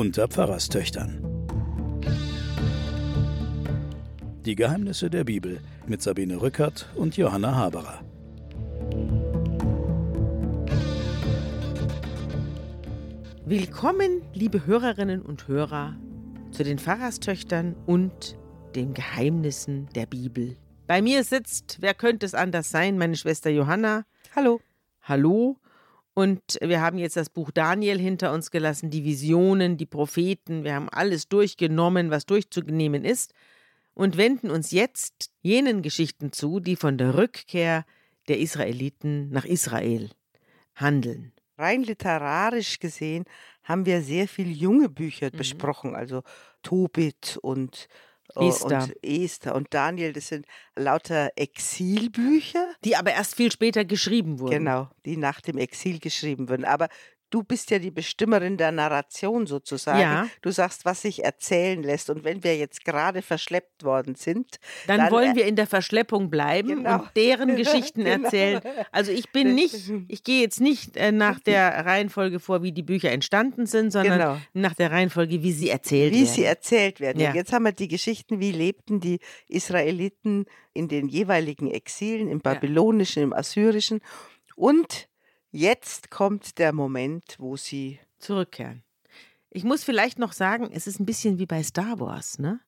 unter Pfarrerstöchtern. Die Geheimnisse der Bibel mit Sabine Rückert und Johanna Haberer. Willkommen, liebe Hörerinnen und Hörer, zu den Pfarrerstöchtern und den Geheimnissen der Bibel. Bei mir sitzt, wer könnte es anders sein, meine Schwester Johanna. Hallo. Hallo. Und wir haben jetzt das Buch Daniel hinter uns gelassen, die Visionen, die Propheten. Wir haben alles durchgenommen, was durchzunehmen ist, und wenden uns jetzt jenen Geschichten zu, die von der Rückkehr der Israeliten nach Israel handeln. Rein literarisch gesehen haben wir sehr viele junge Bücher Mhm. besprochen, also Tobit und Esther. und Esther und Daniel, das sind lauter Exilbücher, Die aber erst viel später geschrieben wurden. genau, die nach dem Exil geschrieben wurden. Aber du bist ja die Bestimmerin der Narration sozusagen. Ja. Du sagst, was sich erzählen lässt. Und wenn wir jetzt gerade verschleppt worden sind, Dann, Dann, wollen äh, wir in der Verschleppung bleiben Genau. und deren Geschichten Genau. erzählen. Also ich bin nicht, ich gehe jetzt nicht äh, nach der Reihenfolge vor, wie die Bücher entstanden sind, sondern Genau. nach der Reihenfolge, wie sie erzählt wie werden. sie erzählt werden. Ja. Jetzt haben wir die Geschichten, wie lebten die Israeliten in den jeweiligen Exilen, im babylonischen, im assyrischen. Und jetzt kommt der Moment, wo sie Zurückkehren. Ich muss vielleicht noch sagen, es ist ein bisschen wie bei Star Wars, ne?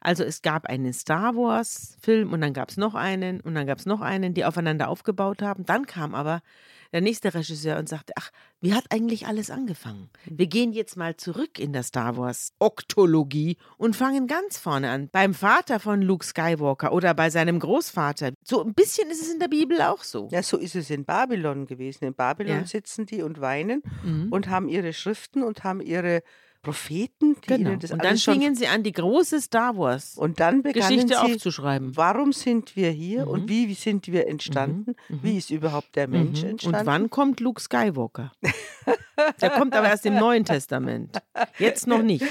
Also es gab einen Star Wars-Film und dann gab es noch einen und dann gab es noch einen, die aufeinander aufgebaut haben. Dann kam aber der nächste Regisseur und sagte, ach, wie hat eigentlich alles angefangen? Wir gehen jetzt mal zurück in der Star Wars-Oktologie und fangen ganz vorne an. Beim Vater von Luke Skywalker oder bei seinem Großvater. So ein bisschen ist es in der Bibel auch so. Ja, so ist es in Babylon gewesen. In Babylon Ja. sitzen die und weinen Mhm. und haben ihre Schriften und haben ihre Propheten, die Genau. ihnen das Und dann fingen sie an, die große Star Wars Und dann begannen Geschichte sie, aufzuschreiben. warum sind wir hier Mhm. und wie, wie sind wir entstanden? Wie ist überhaupt der Mensch Mhm. entstanden? Und wann kommt Luke Skywalker? Der kommt aber erst im Neuen Testament. Jetzt noch nicht.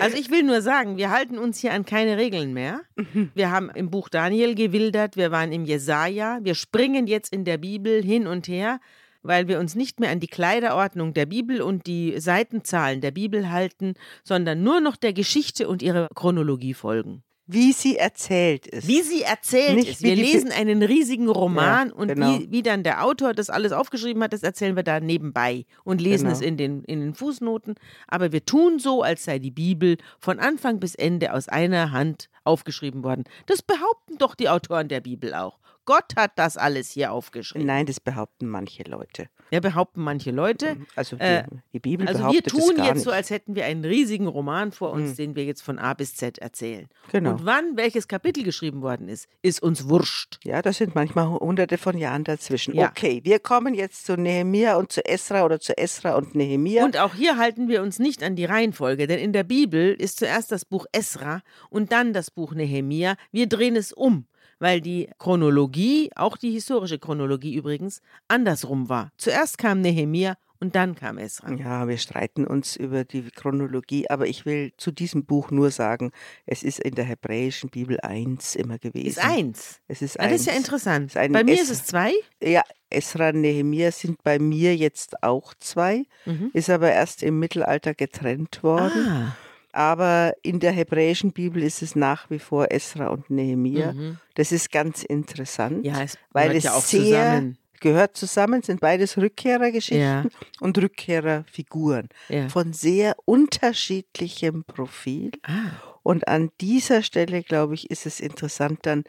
Also ich will nur sagen, wir halten uns hier an keine Regeln mehr. Mhm. Wir haben im Buch Daniel gewildert, wir waren im Jesaja, wir springen jetzt in der Bibel hin und her, weil wir uns nicht mehr an die Kleiderordnung der Bibel und die Seitenzahlen der Bibel halten, sondern nur noch der Geschichte und ihrer Chronologie folgen. Wie sie erzählt ist. Wie sie erzählt Nicht ist. Wir lesen einen riesigen Roman Ja, und genau. wie, wie dann der Autor das alles aufgeschrieben hat, das erzählen wir da nebenbei und lesen Genau. es in den, in den Fußnoten. Aber wir tun so, als sei die Bibel von Anfang bis Ende aus einer Hand aufgeschrieben worden. Das behaupten doch die Autoren der Bibel auch. Gott hat das alles hier aufgeschrieben. Nein, das behaupten manche Leute. Ja, behaupten manche Leute. Also die, Äh, die Bibel Also wir behauptet tun es gar jetzt nicht. so, als hätten wir einen riesigen Roman vor uns, den wir jetzt von A bis Z erzählen. Genau. Und wann welches Kapitel geschrieben worden ist, ist uns wurscht. Ja, das sind manchmal hunderte von Jahren dazwischen. Ja. Okay, wir kommen jetzt zu Nehemia und zu Esra oder zu Esra und Nehemia. Und auch hier halten wir uns nicht an die Reihenfolge, denn in der Bibel ist zuerst das Buch Esra und dann das Buch Nehemia. Wir drehen es um, weil die Chronologie, auch die historische Chronologie übrigens, andersrum war. Zuerst kam Nehemia und dann kam Esra. ja, wir streiten uns über die Chronologie, aber ich will zu diesem Buch nur sagen, es ist in der hebräischen Bibel eins immer gewesen. Ist eins. Es ist Ah, das eins. ist ja interessant. Ist Bei mir Es- ist es zwei. Ja, Esra und Nehemia sind bei mir jetzt auch zwei, Mhm. ist aber erst im Mittelalter getrennt worden. Ah, Aber in der hebräischen Bibel ist es nach wie vor Esra und Nehemia. Mhm. Das ist ganz interessant, ja, es weil es ja auch sehr zusammen. gehört zusammen, sind beides Rückkehrergeschichten Ja. und Rückkehrerfiguren Ja. von sehr unterschiedlichem Profil. Ah, Und an dieser Stelle, glaube ich, ist es interessant, dann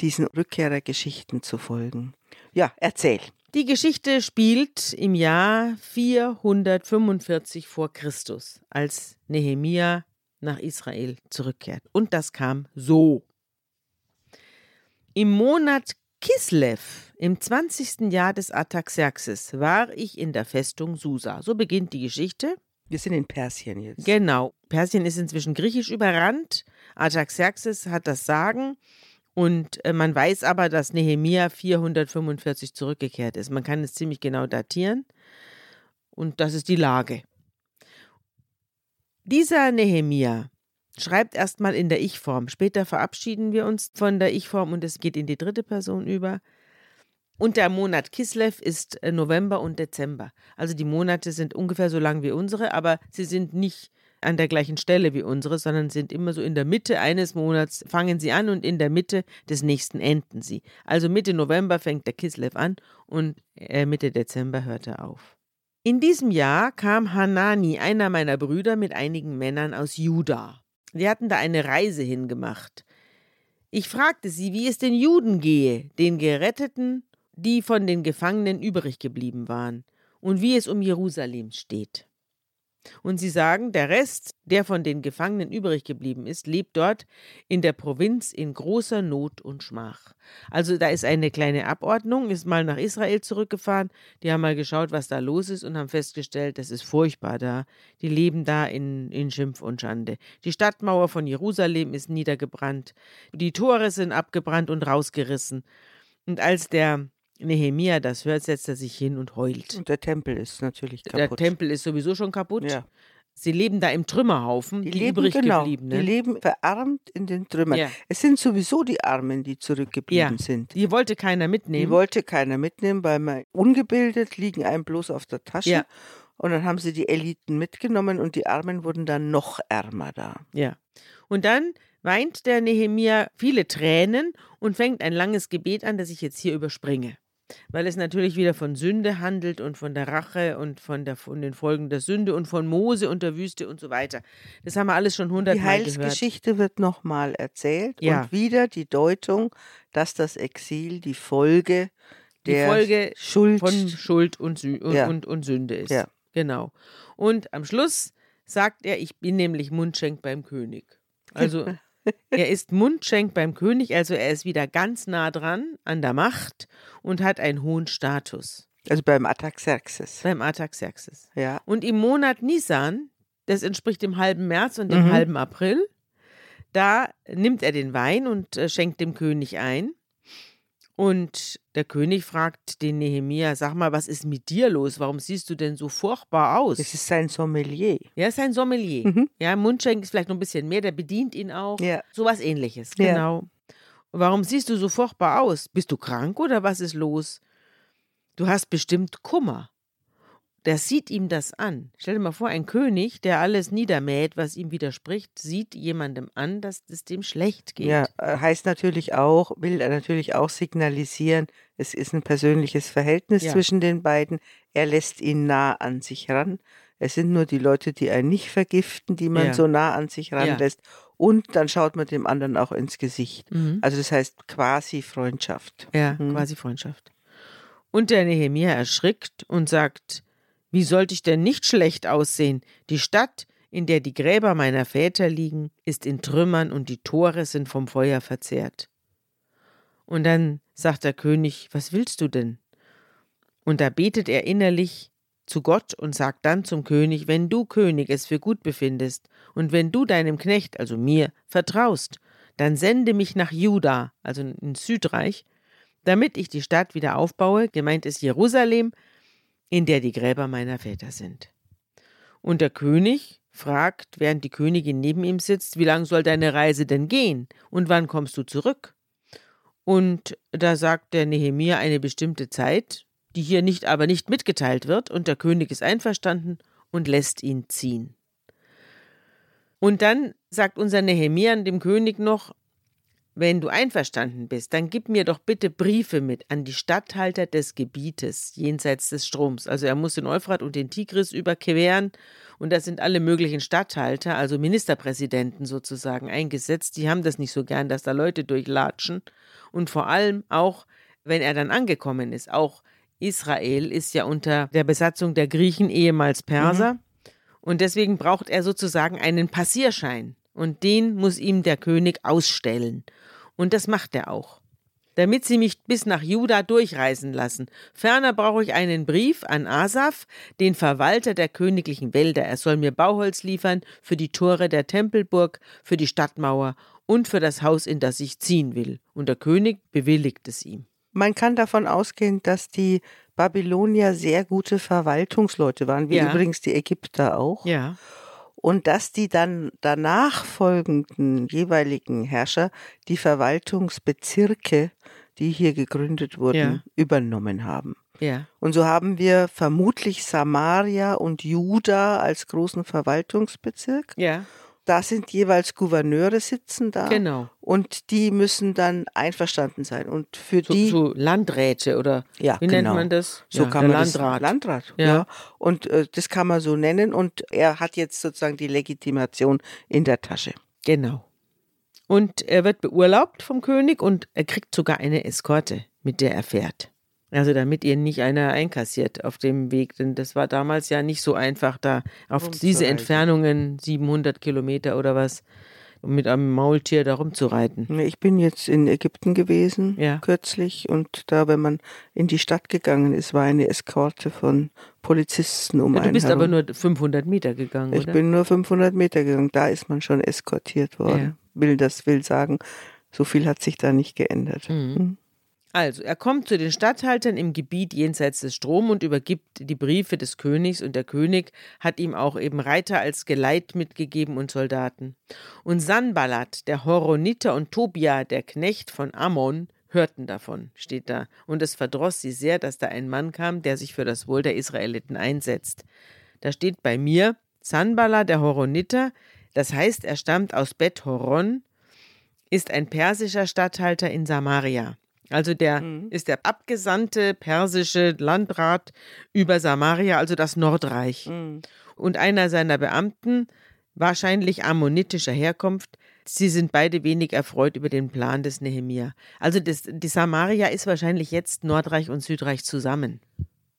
diesen Rückkehrergeschichten zu folgen. Ja, erzähl. Die Geschichte spielt im Jahr 445 vor Christus, als Nehemia nach Israel zurückkehrt. Und das kam so. Im Monat Kislev, im 20. Jahr des Artaxerxes, war ich in der Festung Susa. So beginnt die Geschichte. Wir sind in Persien jetzt. Genau. Persien ist inzwischen griechisch überrannt. Artaxerxes hat das Sagen. Und äh, man weiß aber, dass Nehemia 445 zurückgekehrt ist. Man kann es ziemlich genau datieren. Und das ist die Lage. Dieser Nehemia schreibt erstmal in der Ich-Form. Später verabschieden wir uns von der Ich-Form und es geht in die dritte Person über. Und der Monat Kislev ist äh, November und Dezember. Also die Monate sind ungefähr so lang wie unsere, aber sie sind nicht an der gleichen Stelle wie unsere, sondern sind immer so in der Mitte eines Monats fangen sie an und in der Mitte des nächsten enden sie. Also Mitte November fängt der Kislev an und äh, Mitte Dezember hört er auf. In diesem Jahr kam Hanani, einer meiner Brüder, mit einigen Männern aus Juda. Wir hatten da eine Reise hingemacht. Ich fragte sie, wie es den Juden gehe, den Geretteten, die von den Gefangenen übrig geblieben waren, und wie es um Jerusalem steht. Und sie sagen, der Rest, der von den Gefangenen übrig geblieben ist, lebt dort in der Provinz in großer Not und Schmach. Also da ist eine kleine Abordnung, ist mal nach Israel zurückgefahren, die haben mal geschaut, was da los ist und haben festgestellt, das ist furchtbar da. Die leben da in, in Schimpf und Schande. Die Stadtmauer von Jerusalem ist niedergebrannt, die Tore sind abgebrannt und rausgerissen. Und als der Nehemia das hört, setzt er sich hin und heult. Und der Tempel ist natürlich Der kaputt. Tempel ist sowieso schon kaputt. Ja. Sie leben da im Trümmerhaufen, die, Die, leben, übrig genau, gebliebenen. die leben verarmt in den Trümmern. Ja. Es sind sowieso die Armen, die zurückgeblieben Ja. sind. Die wollte keiner mitnehmen. Die wollte keiner mitnehmen, weil man ungebildet liegen einem bloß auf der Tasche. Ja. Und dann haben sie die Eliten mitgenommen und die Armen wurden dann noch ärmer da. Ja. Und dann weint der Nehemia viele Tränen und fängt ein langes Gebet an, das ich jetzt hier überspringe. Weil es natürlich wieder von Sünde handelt und von der Rache und von, der, von den Folgen der Sünde und von Mose und der Wüste und so weiter. Das haben wir alles schon Die hundertmal gehört. Heilsgeschichte wird nochmal erzählt Ja. und wieder die Deutung, dass das Exil die Folge Die der Folge Schuld von Schuld und, Sü und, Ja. und, und Sünde ist. Ja. Genau. Und am Schluss sagt er, ich bin nämlich Mundschenk beim König. Also er ist Mundschenk beim König, also er ist wieder ganz nah dran an der Macht und hat einen hohen Status also beim Ataxerxes. beim Artaxerxes. Ja. Und im Monat Nisan, das entspricht dem halben März und dem Mhm. halben April, da nimmt er den Wein und äh, schenkt dem König ein. Und der König fragt den Nehemia, sag mal, was ist mit dir los? Warum siehst du denn so furchtbar aus? Das ist sein Sommelier. Er ist ein Sommelier. Mhm. Ja, Mundschenk ist vielleicht noch ein bisschen mehr, der bedient ihn auch. Ja. Sowas ähnliches, Ja. genau. Und warum siehst du so furchtbar aus? Bist du krank oder was ist los? Du hast bestimmt Kummer. Der sieht ihm das an. Stell dir mal vor, ein König, der alles niedermäht, was ihm widerspricht, sieht jemandem an, dass es dem schlecht geht. Ja, äh, heißt natürlich auch, will er natürlich auch signalisieren, es ist ein persönliches Verhältnis Ja. zwischen den beiden. Er lässt ihn nah an sich ran. Es sind nur die Leute, die einen nicht vergiften, die man Ja. so nah an sich ranlässt. Und dann schaut man dem anderen auch ins Gesicht. Mhm. Also das heißt quasi Freundschaft. Ja, Mhm. quasi Freundschaft. Und der Nehemia erschrickt und sagt, wie sollte ich denn nicht schlecht aussehen? Die Stadt, in der die Gräber meiner Väter liegen, ist in Trümmern und die Tore sind vom Feuer verzehrt. Und dann sagt der König, was willst du denn? Und da betet er innerlich zu Gott und sagt dann zum König, wenn du, König, es für gut befindest und wenn du deinem Knecht, also mir, vertraust, dann sende mich nach Juda, also ins Südreich, damit ich die Stadt wieder aufbaue, gemeint ist Jerusalem, in der die Gräber meiner Väter sind. Und der König fragt, während die Königin neben ihm sitzt, wie lang soll deine Reise denn gehen und wann kommst du zurück? Und da sagt der Nehemia eine bestimmte Zeit, die hier nicht aber nicht mitgeteilt wird, und der König ist einverstanden und lässt ihn ziehen. Und dann sagt unser Nehemia dem König noch, wenn du einverstanden bist, dann gib mir doch bitte Briefe mit an die Statthalter des Gebietes jenseits des Stroms. Also er muss den Euphrat und den Tigris überqueren und da sind alle möglichen Statthalter, also Ministerpräsidenten sozusagen eingesetzt. Die haben das nicht so gern, dass da Leute durchlatschen. Und vor allem auch, wenn er dann angekommen ist, auch Israel ist ja unter der Besatzung der Griechen ehemals Perser. Und deswegen braucht er sozusagen einen Passierschein. Und den muss ihm der König ausstellen. Und das macht er auch. Damit sie mich bis nach Juda durchreisen lassen. Ferner brauche ich einen Brief an Asaf, den Verwalter der königlichen Wälder. Er soll mir Bauholz liefern für die Tore der Tempelburg, für die Stadtmauer und für das Haus, in das ich ziehen will. Und der König bewilligt es ihm. Man kann davon ausgehen, dass die Babylonier sehr gute Verwaltungsleute waren, wie Ja. übrigens die Ägypter auch. Ja. Und dass die dann danach folgenden jeweiligen Herrscher die Verwaltungsbezirke die hier gegründet wurden, Ja. übernommen haben. Ja. Und so haben wir vermutlich Samaria und Juda als großen Verwaltungsbezirk. Ja, Da sind jeweils Gouverneure sitzen da. genau. Und die müssen dann einverstanden sein. Und für So, die, so Landräte oder ja, wie genau. nennt man das? So ja, kann man Landrat. das Landrat. Ja. Ja. Und äh, das kann man so nennen. Und er hat jetzt sozusagen die Legitimation in der Tasche. Genau. Und er wird beurlaubt vom König und er kriegt sogar eine Eskorte, mit der er fährt. Also damit ihn nicht einer einkassiert auf dem Weg, denn das war damals ja nicht so einfach, da auf diese Entfernungen, 700 Kilometer oder was, um mit einem Maultier da rumzureiten. Ich bin jetzt in Ägypten gewesen, Ja. kürzlich. Und da, wenn man in die Stadt gegangen ist, war eine Eskorte von Polizisten um Ja, du bist herum. aber nur 500 Meter gegangen, Ich oder? bin nur 500 Meter gegangen. Da ist man schon eskortiert worden. Will das will sagen, so viel hat sich da nicht geändert. Mhm. Also, er kommt zu den Statthaltern im Gebiet jenseits des Strom und übergibt die Briefe des Königs und der König hat ihm auch eben Reiter als Geleit mitgegeben und Soldaten. Und Sanballat, der Horoniter und Tobia, der Knecht von Ammon, hörten davon, steht da. Und es verdross sie sehr, dass da ein Mann kam, der sich für das Wohl der Israeliten einsetzt. Da steht bei mir, Sanballat, der Horoniter, das heißt, er stammt aus Bet Horon, ist ein persischer Statthalter in Samaria. Also der ist der abgesandte persische Landrat über Samaria, also das Nordreich. Und einer seiner Beamten, wahrscheinlich ammonitischer Herkunft, sie sind beide wenig erfreut über den Plan des Nehemia. Also das, die Samaria ist wahrscheinlich jetzt Nordreich und Südreich zusammen.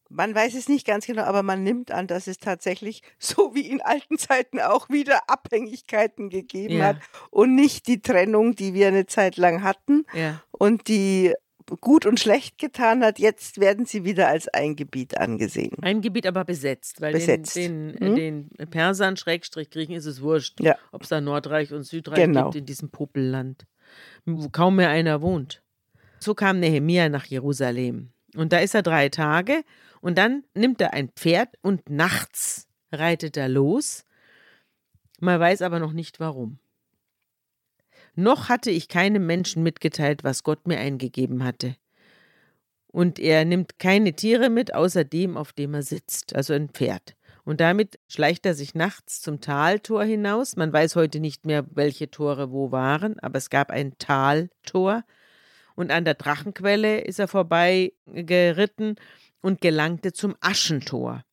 Man weiß es nicht ganz genau, aber man nimmt an, dass es tatsächlich, so wie in alten Zeiten auch wieder Abhängigkeiten gegeben Ja. hat und nicht die Trennung, die wir eine Zeit lang hatten Ja. und die gut und schlecht getan hat. Jetzt werden sie wieder als ein Gebiet angesehen. Ein Gebiet aber besetzt, weil Besetzt. Den, Hm? den, den Persern, Schrägstrich Griechen, ist es wurscht, Ja. ob es da Nordreich und Südreich Genau. gibt in diesem Popelland, wo kaum mehr einer wohnt. So kam Nehemia nach Jerusalem. Und da ist er drei Tage und dann nimmt er ein Pferd und nachts reitet er los. Man weiß aber noch nicht warum. Noch hatte ich keinem Menschen mitgeteilt, was Gott mir eingegeben hatte. Und er nimmt keine Tiere mit, außer dem, auf dem er sitzt, also ein Pferd. Und damit schleicht er sich nachts zum Taltor hinaus. Man weiß heute nicht mehr, welche Tore wo waren, aber es gab ein Taltor. Und an der Drachenquelle ist er vorbei geritten und gelangte zum Aschentor.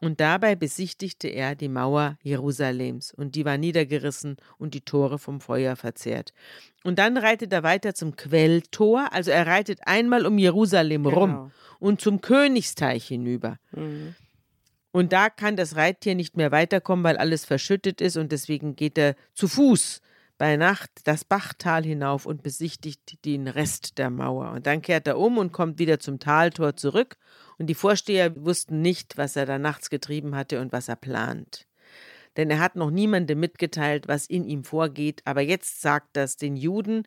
Und dabei besichtigte er die Mauer Jerusalems, und die war niedergerissen und die Tore vom Feuer verzehrt. Und dann reitet er weiter zum Quelltor, also er reitet einmal um Jerusalem rum Genau. und zum Königsteich hinüber. Mhm. Und da kann das Reittier nicht mehr weiterkommen, weil alles verschüttet ist und deswegen geht er zu Fuß bei Nacht das Bachtal hinauf und besichtigt den Rest der Mauer. Und dann kehrt er um und kommt wieder zum Taltor zurück. Und die Vorsteher wussten nicht, was er da nachts getrieben hatte und was er plant. Denn er hat noch niemandem mitgeteilt, was in ihm vorgeht. Aber jetzt sagt das den Juden,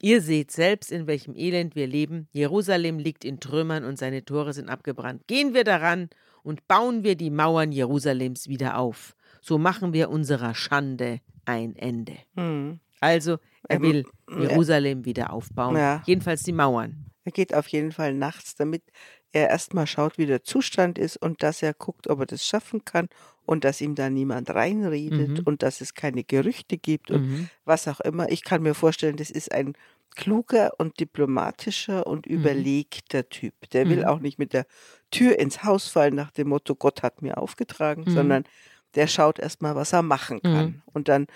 Ihr seht selbst, in welchem Elend wir leben. Jerusalem liegt in Trümmern und seine Tore sind abgebrannt. Gehen wir daran und bauen wir die Mauern Jerusalems wieder auf. So machen wir unserer Schande ein Ende. Mhm. Also, er Ähm, will Jerusalem wieder aufbauen. Ja. Jedenfalls die Mauern. Er geht auf jeden Fall nachts, damit er erstmal schaut, wie der Zustand ist und dass er guckt, ob er das schaffen kann und dass ihm da niemand reinredet Mhm. und dass es keine Gerüchte gibt und Mhm. was auch immer. Ich kann mir vorstellen, das ist ein kluger und diplomatischer und überlegter Typ. Der will Mhm. auch nicht mit der Tür ins Haus fallen nach dem Motto, Gott hat mir aufgetragen, Mhm. sondern der schaut erstmal, was er machen kann. Mhm. Und dann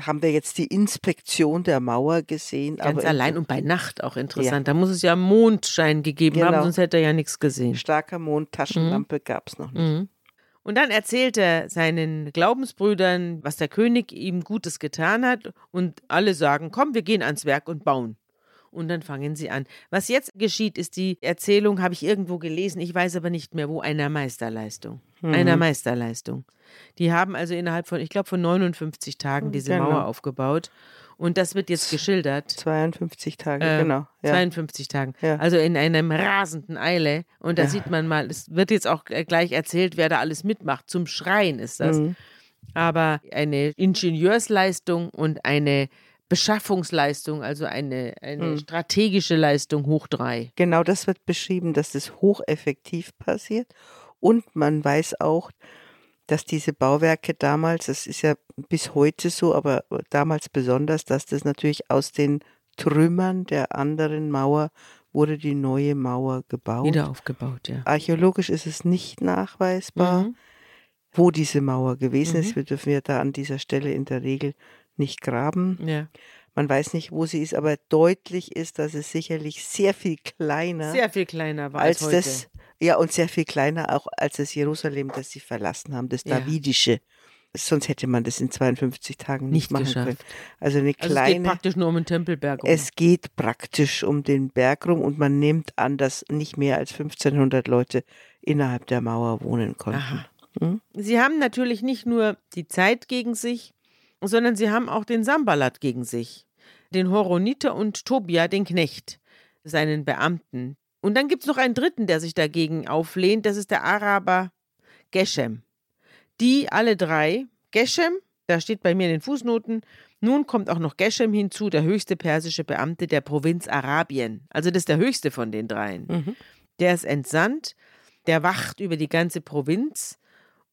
haben wir jetzt die Inspektion der Mauer gesehen. Ganz aber allein und bei Nacht auch interessant. Da muss es ja Mondschein gegeben haben, Genau. sonst hätte er ja nichts gesehen. starker Mond, Taschenlampe gab es noch nicht. Mhm. Und dann erzählt er seinen Glaubensbrüdern, was der König ihm Gutes getan hat. Und alle sagen, komm, wir gehen ans Werk und bauen. Und dann fangen sie an. Was jetzt geschieht, ist die Erzählung, habe ich irgendwo gelesen, ich weiß aber nicht mehr wo, einer Meisterleistung. Einer Meisterleistung. Die haben also innerhalb von, ich glaube, von 59 Tagen diese Genau. Mauer aufgebaut. Und das wird jetzt geschildert. 52 Tage, Äh, genau. Ja. 52 Tagen. Ja. Also in einem rasenden Eile. Und da Ja. sieht man mal, es wird jetzt auch äh, gleich erzählt, wer da alles mitmacht. Zum Schreien ist das. Mhm. Aber eine Ingenieursleistung und eine Beschaffungsleistung, also eine, eine Hm. strategische Leistung hoch drei. Genau das wird beschrieben, dass das hocheffektiv passiert. Und man weiß auch, dass diese Bauwerke damals, das ist ja bis heute so, aber damals besonders, dass das natürlich aus den Trümmern der anderen Mauer wurde die neue Mauer gebaut. Wieder aufgebaut, ja. Archäologisch ist es nicht nachweisbar, Mhm. wo diese Mauer gewesen ist. Mhm. Wir dürfen ja da an dieser Stelle in der Regel nicht graben. Ja. Man weiß nicht, wo sie ist, aber deutlich ist, dass es sicherlich sehr viel kleiner Sehr viel kleiner war als, als heute. das, ja, und sehr viel kleiner auch als das Jerusalem, das sie verlassen haben, das Ja. Davidische. Sonst hätte man das in 52 Tagen nicht, Nicht machen geschafft. können. Also eine also es geht kleine. praktisch nur um den Tempelberg. Um. Es geht praktisch um den Berg rum und man nimmt an, dass nicht mehr als 1500 Leute innerhalb der Mauer wohnen konnten. Aha. Hm? Sie haben natürlich nicht nur die Zeit gegen sich, sondern sie haben auch den Sambalat gegen sich, den Horoniter und Tobia, den Knecht, seinen Beamten. Und dann gibt es noch einen dritten, der sich dagegen auflehnt, das ist der Araber Geshem. Die alle drei, Geshem, da steht bei mir in den Fußnoten, nun kommt auch noch Geshem hinzu, der höchste persische Beamte der Provinz Arabien. Also das ist der höchste von den dreien. Mhm. Der ist entsandt, der wacht über die ganze Provinz.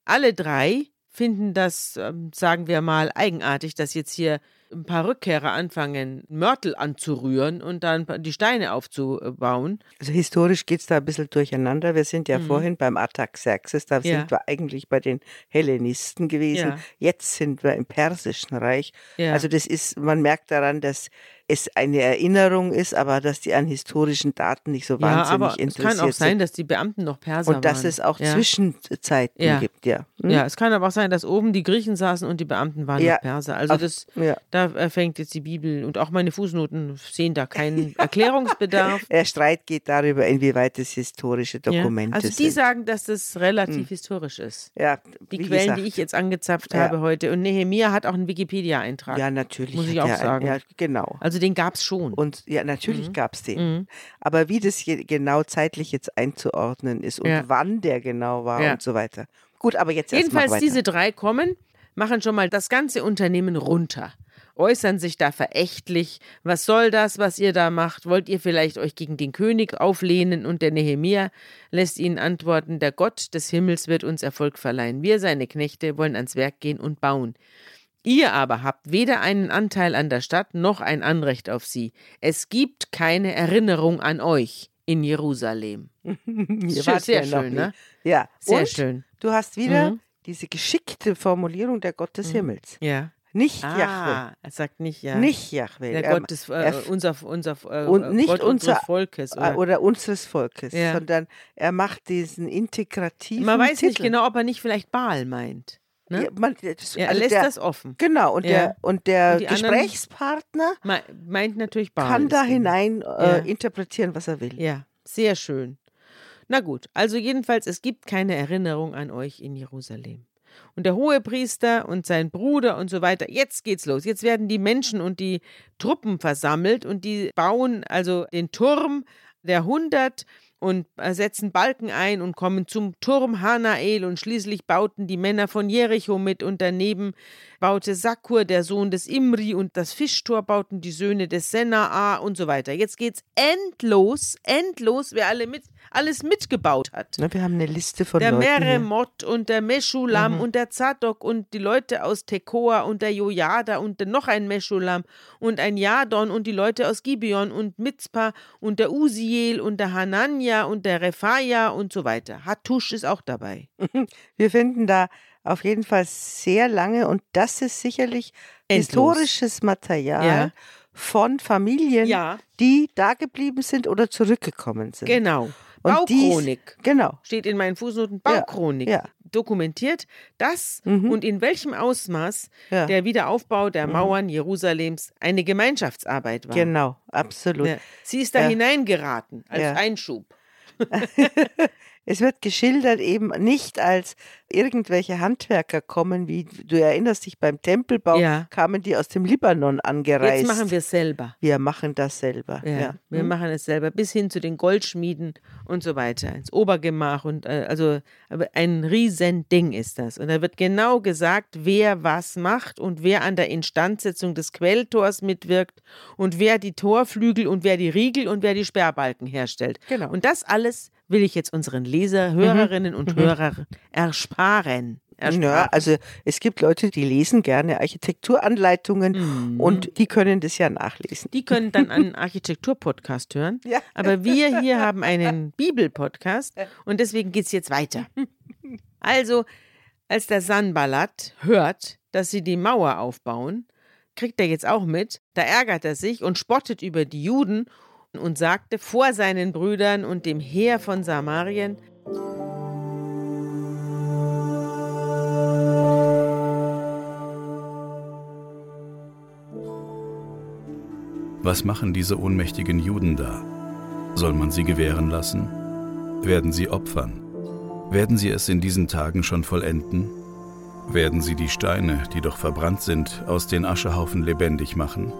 Alle drei finden das, ähm, sagen wir mal, eigenartig, dass jetzt hier ein paar Rückkehrer anfangen, Mörtel anzurühren und dann die Steine aufzubauen. Also historisch geht es da ein bisschen durcheinander. Wir sind ja Mhm. vorhin beim Artaxerxes, da Ja. sind wir eigentlich bei den Hellenisten gewesen. Ja. Jetzt sind wir im Persischen Reich. Ja. Also das ist, man merkt daran, dass es eine Erinnerung ist, aber dass die an historischen Daten nicht so ja, wahnsinnig aber es interessiert kann auch sein, sind. dass die Beamten noch Perser Und dass waren. es auch ja. Zwischenzeiten Ja. gibt, ja. Hm? Ja, es kann aber auch sein, dass oben die Griechen saßen und die Beamten waren noch Perser. Also das, da äh, fängt jetzt die Bibel und auch meine Fußnoten sehen da keinen Erklärungsbedarf. Der Streit geht darüber, inwieweit es historische Dokumente ja. Also die sind. Hm. sagen, dass das relativ historisch ist. ja, Die wie Quellen, gesagt, die ich jetzt angezapft habe heute. Und Nehemia hat auch einen Wikipedia-Eintrag. Ja, natürlich. Muss ich auch sagen. Ja, genau. Also den gab es schon. Und ja, natürlich Mhm. gab es den. Mhm. Aber wie das genau zeitlich jetzt einzuordnen ist und Ja. wann der genau war Ja. und so weiter. Gut, aber jetzt Jedenfalls diese drei kommen, machen schon mal das ganze Unternehmen runter, äußern sich da verächtlich. Was soll das, was ihr da macht? Wollt ihr vielleicht euch gegen den König auflehnen? Und der Nehemia lässt ihnen antworten, der Gott des Himmels wird uns Erfolg verleihen. Wir, seine Knechte, wollen ans Werk gehen und bauen. Ihr aber habt weder einen Anteil an der Stadt noch ein Anrecht auf sie. Es gibt keine Erinnerung an euch in Jerusalem. Ihr wart sehr ja schön, ne? Ja, Sehr und schön. du hast wieder Mhm. diese geschickte Formulierung der Gott des Himmels. Ja. Nicht. Ah, er sagt nicht ja. Nicht Jahwe. Der Er- Gott des, äh, unser, unser äh, Und nicht Gott unser- Volkes. Oder? oder unseres Volkes, Ja. sondern er macht diesen integrativen Man weiß Titel. nicht genau, ob er nicht vielleicht Baal meint. Ne? Ja, man, das, er also lässt der, das offen. Genau, und Ja. der, und der Und Gesprächspartner Me- Meint natürlich Baal. kann da hinein äh, Ja. interpretieren, was er will. Ja, sehr schön. Na gut, also jedenfalls, es gibt keine Erinnerung an euch in Jerusalem. Und der Hohepriester und sein Bruder und so weiter, jetzt geht's los. Jetzt werden die Menschen und die Truppen versammelt und die bauen also den Turm der 100 und äh, setzen Balken ein und kommen zum Turm Hanael und schließlich bauten die Männer von Jericho mit und daneben baute Sakur, der Sohn des Imri und das Fischtor bauten die Söhne des Senaa und so weiter. Jetzt geht's endlos, endlos, wer alle mit, alles mitgebaut hat. Ne, wir haben eine Liste von Der Leuten. hier. Meremot und der Meschulam Mhm. und der Zadok und die Leute aus Tekoa und der Jojada und der noch ein Meschulam und ein Jadon und die Leute aus Gibeon und Mitzpah und der Usiel und der Hanania und der Rephaia und so weiter. Hattusch ist auch dabei. Wir finden da auf jeden Fall sehr lange und das ist sicherlich Endlos. historisches Material Ja. von Familien, Ja, die da geblieben sind oder zurückgekommen sind. genau. Und dies- Bauchronik. Genau. steht in meinen Fußnoten Ja, Bauchronik. ja. Dokumentiert, dass Mhm. und in welchem Ausmaß Ja. der Wiederaufbau der Mauern Jerusalems eine Gemeinschaftsarbeit war. Genau, absolut. Ja. Sie ist da Ja. hineingeraten als Ja. Einschub. Es wird geschildert eben nicht als irgendwelche Handwerker kommen, wie du erinnerst dich beim Tempelbau, Ja. kamen die aus dem Libanon angereist. Jetzt machen wir es selber. Wir machen das selber. Ja, Ja. wir Hm? machen es selber, bis hin zu den Goldschmieden und so weiter, ins Obergemach und äh, also ein riesen Ding ist das. Und da wird genau gesagt, wer was macht und wer an der Instandsetzung des Quelltors mitwirkt und wer die Torflügel und wer die Riegel und wer die Sperrbalken herstellt. Genau. Und das alles will ich jetzt unseren Leser, Hörerinnen und Hörern ersparen. Ja, ersparen. also es gibt Leute, die lesen gerne Architekturanleitungen Mhm. und die können das ja nachlesen. Die können dann einen Architektur-Podcast hören. Ja. Aber wir hier haben einen Bibel-Podcast und deswegen geht es jetzt weiter. Also, als der Sanballat hört, dass sie die Mauer aufbauen, kriegt er jetzt auch mit, da ärgert er sich und spottet über die Juden und sagte vor seinen Brüdern und dem Heer von Samarien, Was machen diese ohnmächtigen Juden da? Soll man sie gewähren lassen? Werden sie opfern? Werden sie es in diesen Tagen schon vollenden? Werden sie die Steine, die doch verbrannt sind, aus den Aschehaufen lebendig machen?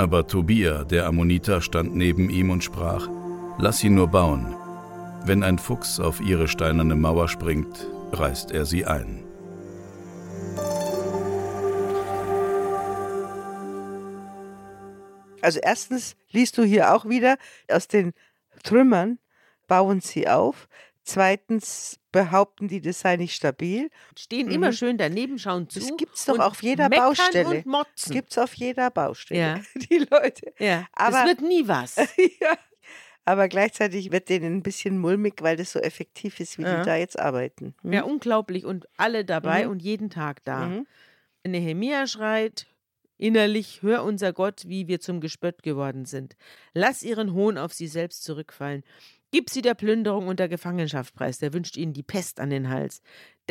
Aber Tobia, der Ammoniter, stand neben ihm und sprach, Lass sie nur bauen. Wenn ein Fuchs auf ihre steinerne Mauer springt, reißt er sie ein. Also erstens liest du hier auch wieder, aus den Trümmern bauen sie auf. Zweitens behaupten die, das sei nicht stabil. stehen Mhm. immer schön daneben, schauen zu. Das gibt's doch und auf jeder Baustelle. Und motzen. Gibt's auf jeder Baustelle. Ja. Die Leute. ja, Aber- das wird nie was. ja. Aber gleichzeitig wird denen ein bisschen mulmig, weil das so effektiv ist, wie Ja. die da jetzt arbeiten. Hm? Ja, unglaublich. Und alle dabei Mhm. und jeden Tag da. Mhm. Nehemia schreit innerlich, hör unser Gott, wie wir zum Gespött geworden sind. Lass ihren Hohn auf sie selbst zurückfallen. Gib sie der Plünderung und der Gefangenschaft preis, der wünscht ihnen die Pest an den Hals.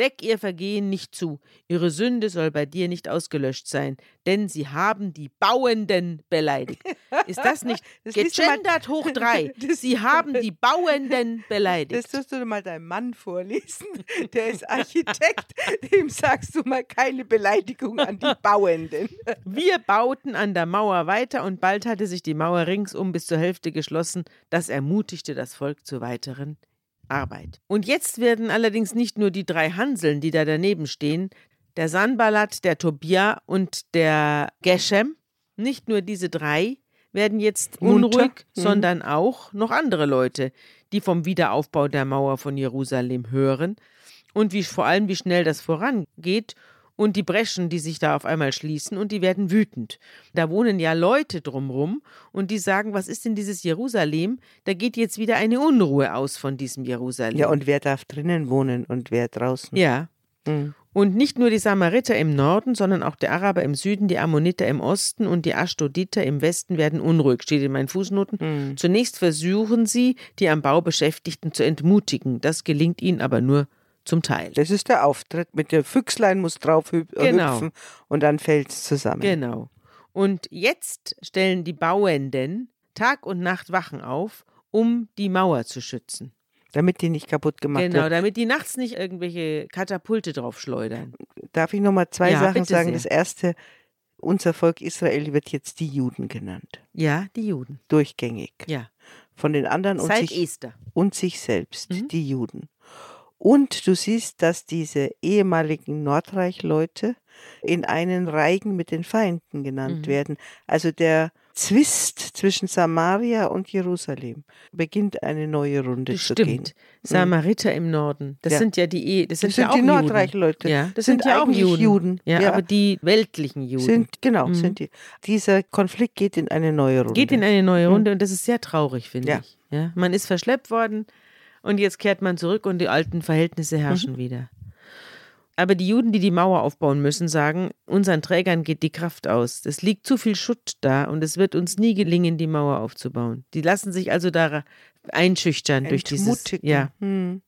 Deck ihr Vergehen nicht zu, ihre Sünde soll bei dir nicht ausgelöscht sein, denn sie haben die Bauenden beleidigt. Ist das nicht Das gegendert hoch drei? Sie haben die Bauenden beleidigt. Das tust du mal deinem Mann vorlesen. Der ist Architekt. Dem sagst du mal keine Beleidigung an die Bauenden. Wir bauten an der Mauer weiter und bald hatte sich die Mauer ringsum bis zur Hälfte geschlossen. Das ermutigte das Volk zur weiteren Arbeit. Und jetzt werden allerdings nicht nur die drei Hanseln, die da daneben stehen, der Sanballat, der Tobia und der Geshem, nicht nur diese drei werden jetzt Munter. unruhig, Mhm. sondern auch noch andere Leute, die vom Wiederaufbau der Mauer von Jerusalem hören und wie vor allem wie schnell das vorangeht und die Breschen, die sich da auf einmal schließen und die werden wütend. Da wohnen ja Leute drumrum und die sagen, was ist denn dieses Jerusalem? Da geht jetzt wieder eine Unruhe aus von diesem Jerusalem. Ja, und wer darf drinnen wohnen und wer draußen? ja. Mhm. Und nicht nur die Samariter im Norden, sondern auch der Araber im Süden, die Ammoniter im Osten und die Ashdoditer im Westen werden unruhig, steht in meinen Fußnoten. Mhm. Zunächst versuchen sie, die am Bau Beschäftigten zu entmutigen. Das gelingt ihnen aber nur zum Teil. Das ist der Auftritt. Mit der Füchslein muss drauf hüp Genau. hüpfen und dann fällt es zusammen. Genau. Und jetzt stellen die Bauenden Tag und Nacht Wachen auf, um die Mauer zu schützen. Damit die nicht kaputt gemacht Genau, wird. damit die nachts nicht irgendwelche Katapulte drauf schleudern. Darf ich noch mal zwei Ja, Sachen sagen? sehr. Das erste, unser Volk Israel wird jetzt die Juden genannt. Ja, die Juden. Durchgängig. Ja. Von den anderen und Seit sich, Esther. und sich selbst, Mhm. die Juden. Und du siehst, dass diese ehemaligen Nordreich-Leute in einen Reigen mit den Feinden genannt Mhm. werden. Also der Zwist zwischen Samaria und Jerusalem beginnt eine neue Runde Das zu gehen. stimmt. Samariter im Norden. Das Ja. sind ja die, E- das sind, Das sind ja auch die. Nordreich-Leute. Ja, das Sind sind, ja auch Juden. Juden. Ja, Ja. aber die weltlichen Juden. Sind, genau, Mhm. sind die. Dieser Konflikt geht in eine neue Runde. Geht in eine neue Mhm. Runde und das ist sehr traurig, finde ich. Ja, man ist verschleppt worden und jetzt kehrt man zurück und die alten Verhältnisse Mhm. herrschen wieder. Aber die Juden, die die Mauer aufbauen müssen, sagen, unseren Trägern geht die Kraft aus. Es liegt zu viel Schutt da und es wird uns nie gelingen, die Mauer aufzubauen. Die lassen sich also da einschüchtern durch dieses. Ja. Hm.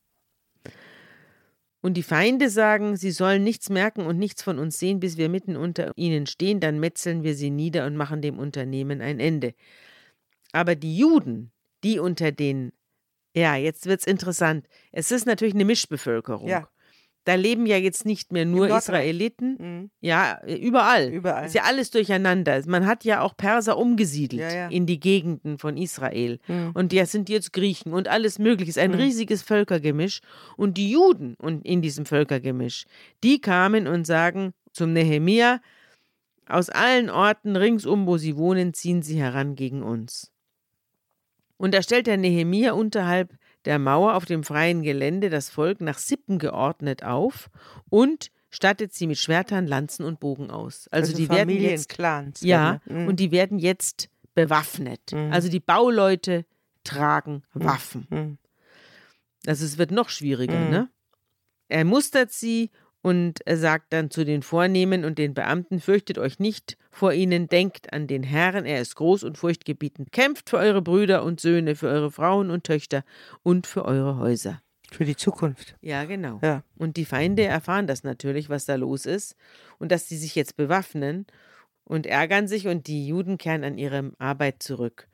Und die Feinde sagen, sie sollen nichts merken und nichts von uns sehen, bis wir mitten unter ihnen stehen, dann metzeln wir sie nieder und machen dem Unternehmen ein Ende. Aber die Juden, die unter den Ja, jetzt wird's interessant. Es ist natürlich eine Mischbevölkerung. Ja. Da leben ja jetzt nicht mehr nur. Israeliten. Mhm. Ja, äh, überall. Überall. Ist ja alles durcheinander. Man hat ja auch Perser umgesiedelt Ja, ja. in die Gegenden von Israel. Mhm. Und die sind jetzt Griechen und alles Mögliche. Es ist ein Mhm. riesiges Völkergemisch. Und die Juden und in diesem Völkergemisch, die kamen und sagen zum Nehemia, aus allen Orten ringsum, wo sie wohnen, ziehen sie heran gegen uns. Und da stellt der Nehemia unterhalb der Mauer auf dem freien Gelände das Volk nach Sippen geordnet auf und stattet sie mit Schwertern, Lanzen und Bogen aus. Also, die werden Familien, jetzt Clans. ja, werden, mhm. und die werden jetzt bewaffnet. Mhm. Also die Bauleute tragen Waffen. Mhm. Also es wird noch schwieriger, Mhm. ne? Er mustert sie und er sagt dann zu den Vornehmen und den Beamten, fürchtet euch nicht vor ihnen, denkt an den Herrn, er ist groß und furchtgebietend, kämpft für eure Brüder und Söhne, für eure Frauen und Töchter und für eure Häuser. Für die Zukunft. Ja, genau. Ja. Und die Feinde erfahren das natürlich, was da los ist und dass sie sich jetzt bewaffnen und ärgern sich und die Juden kehren an ihre Arbeit zurück.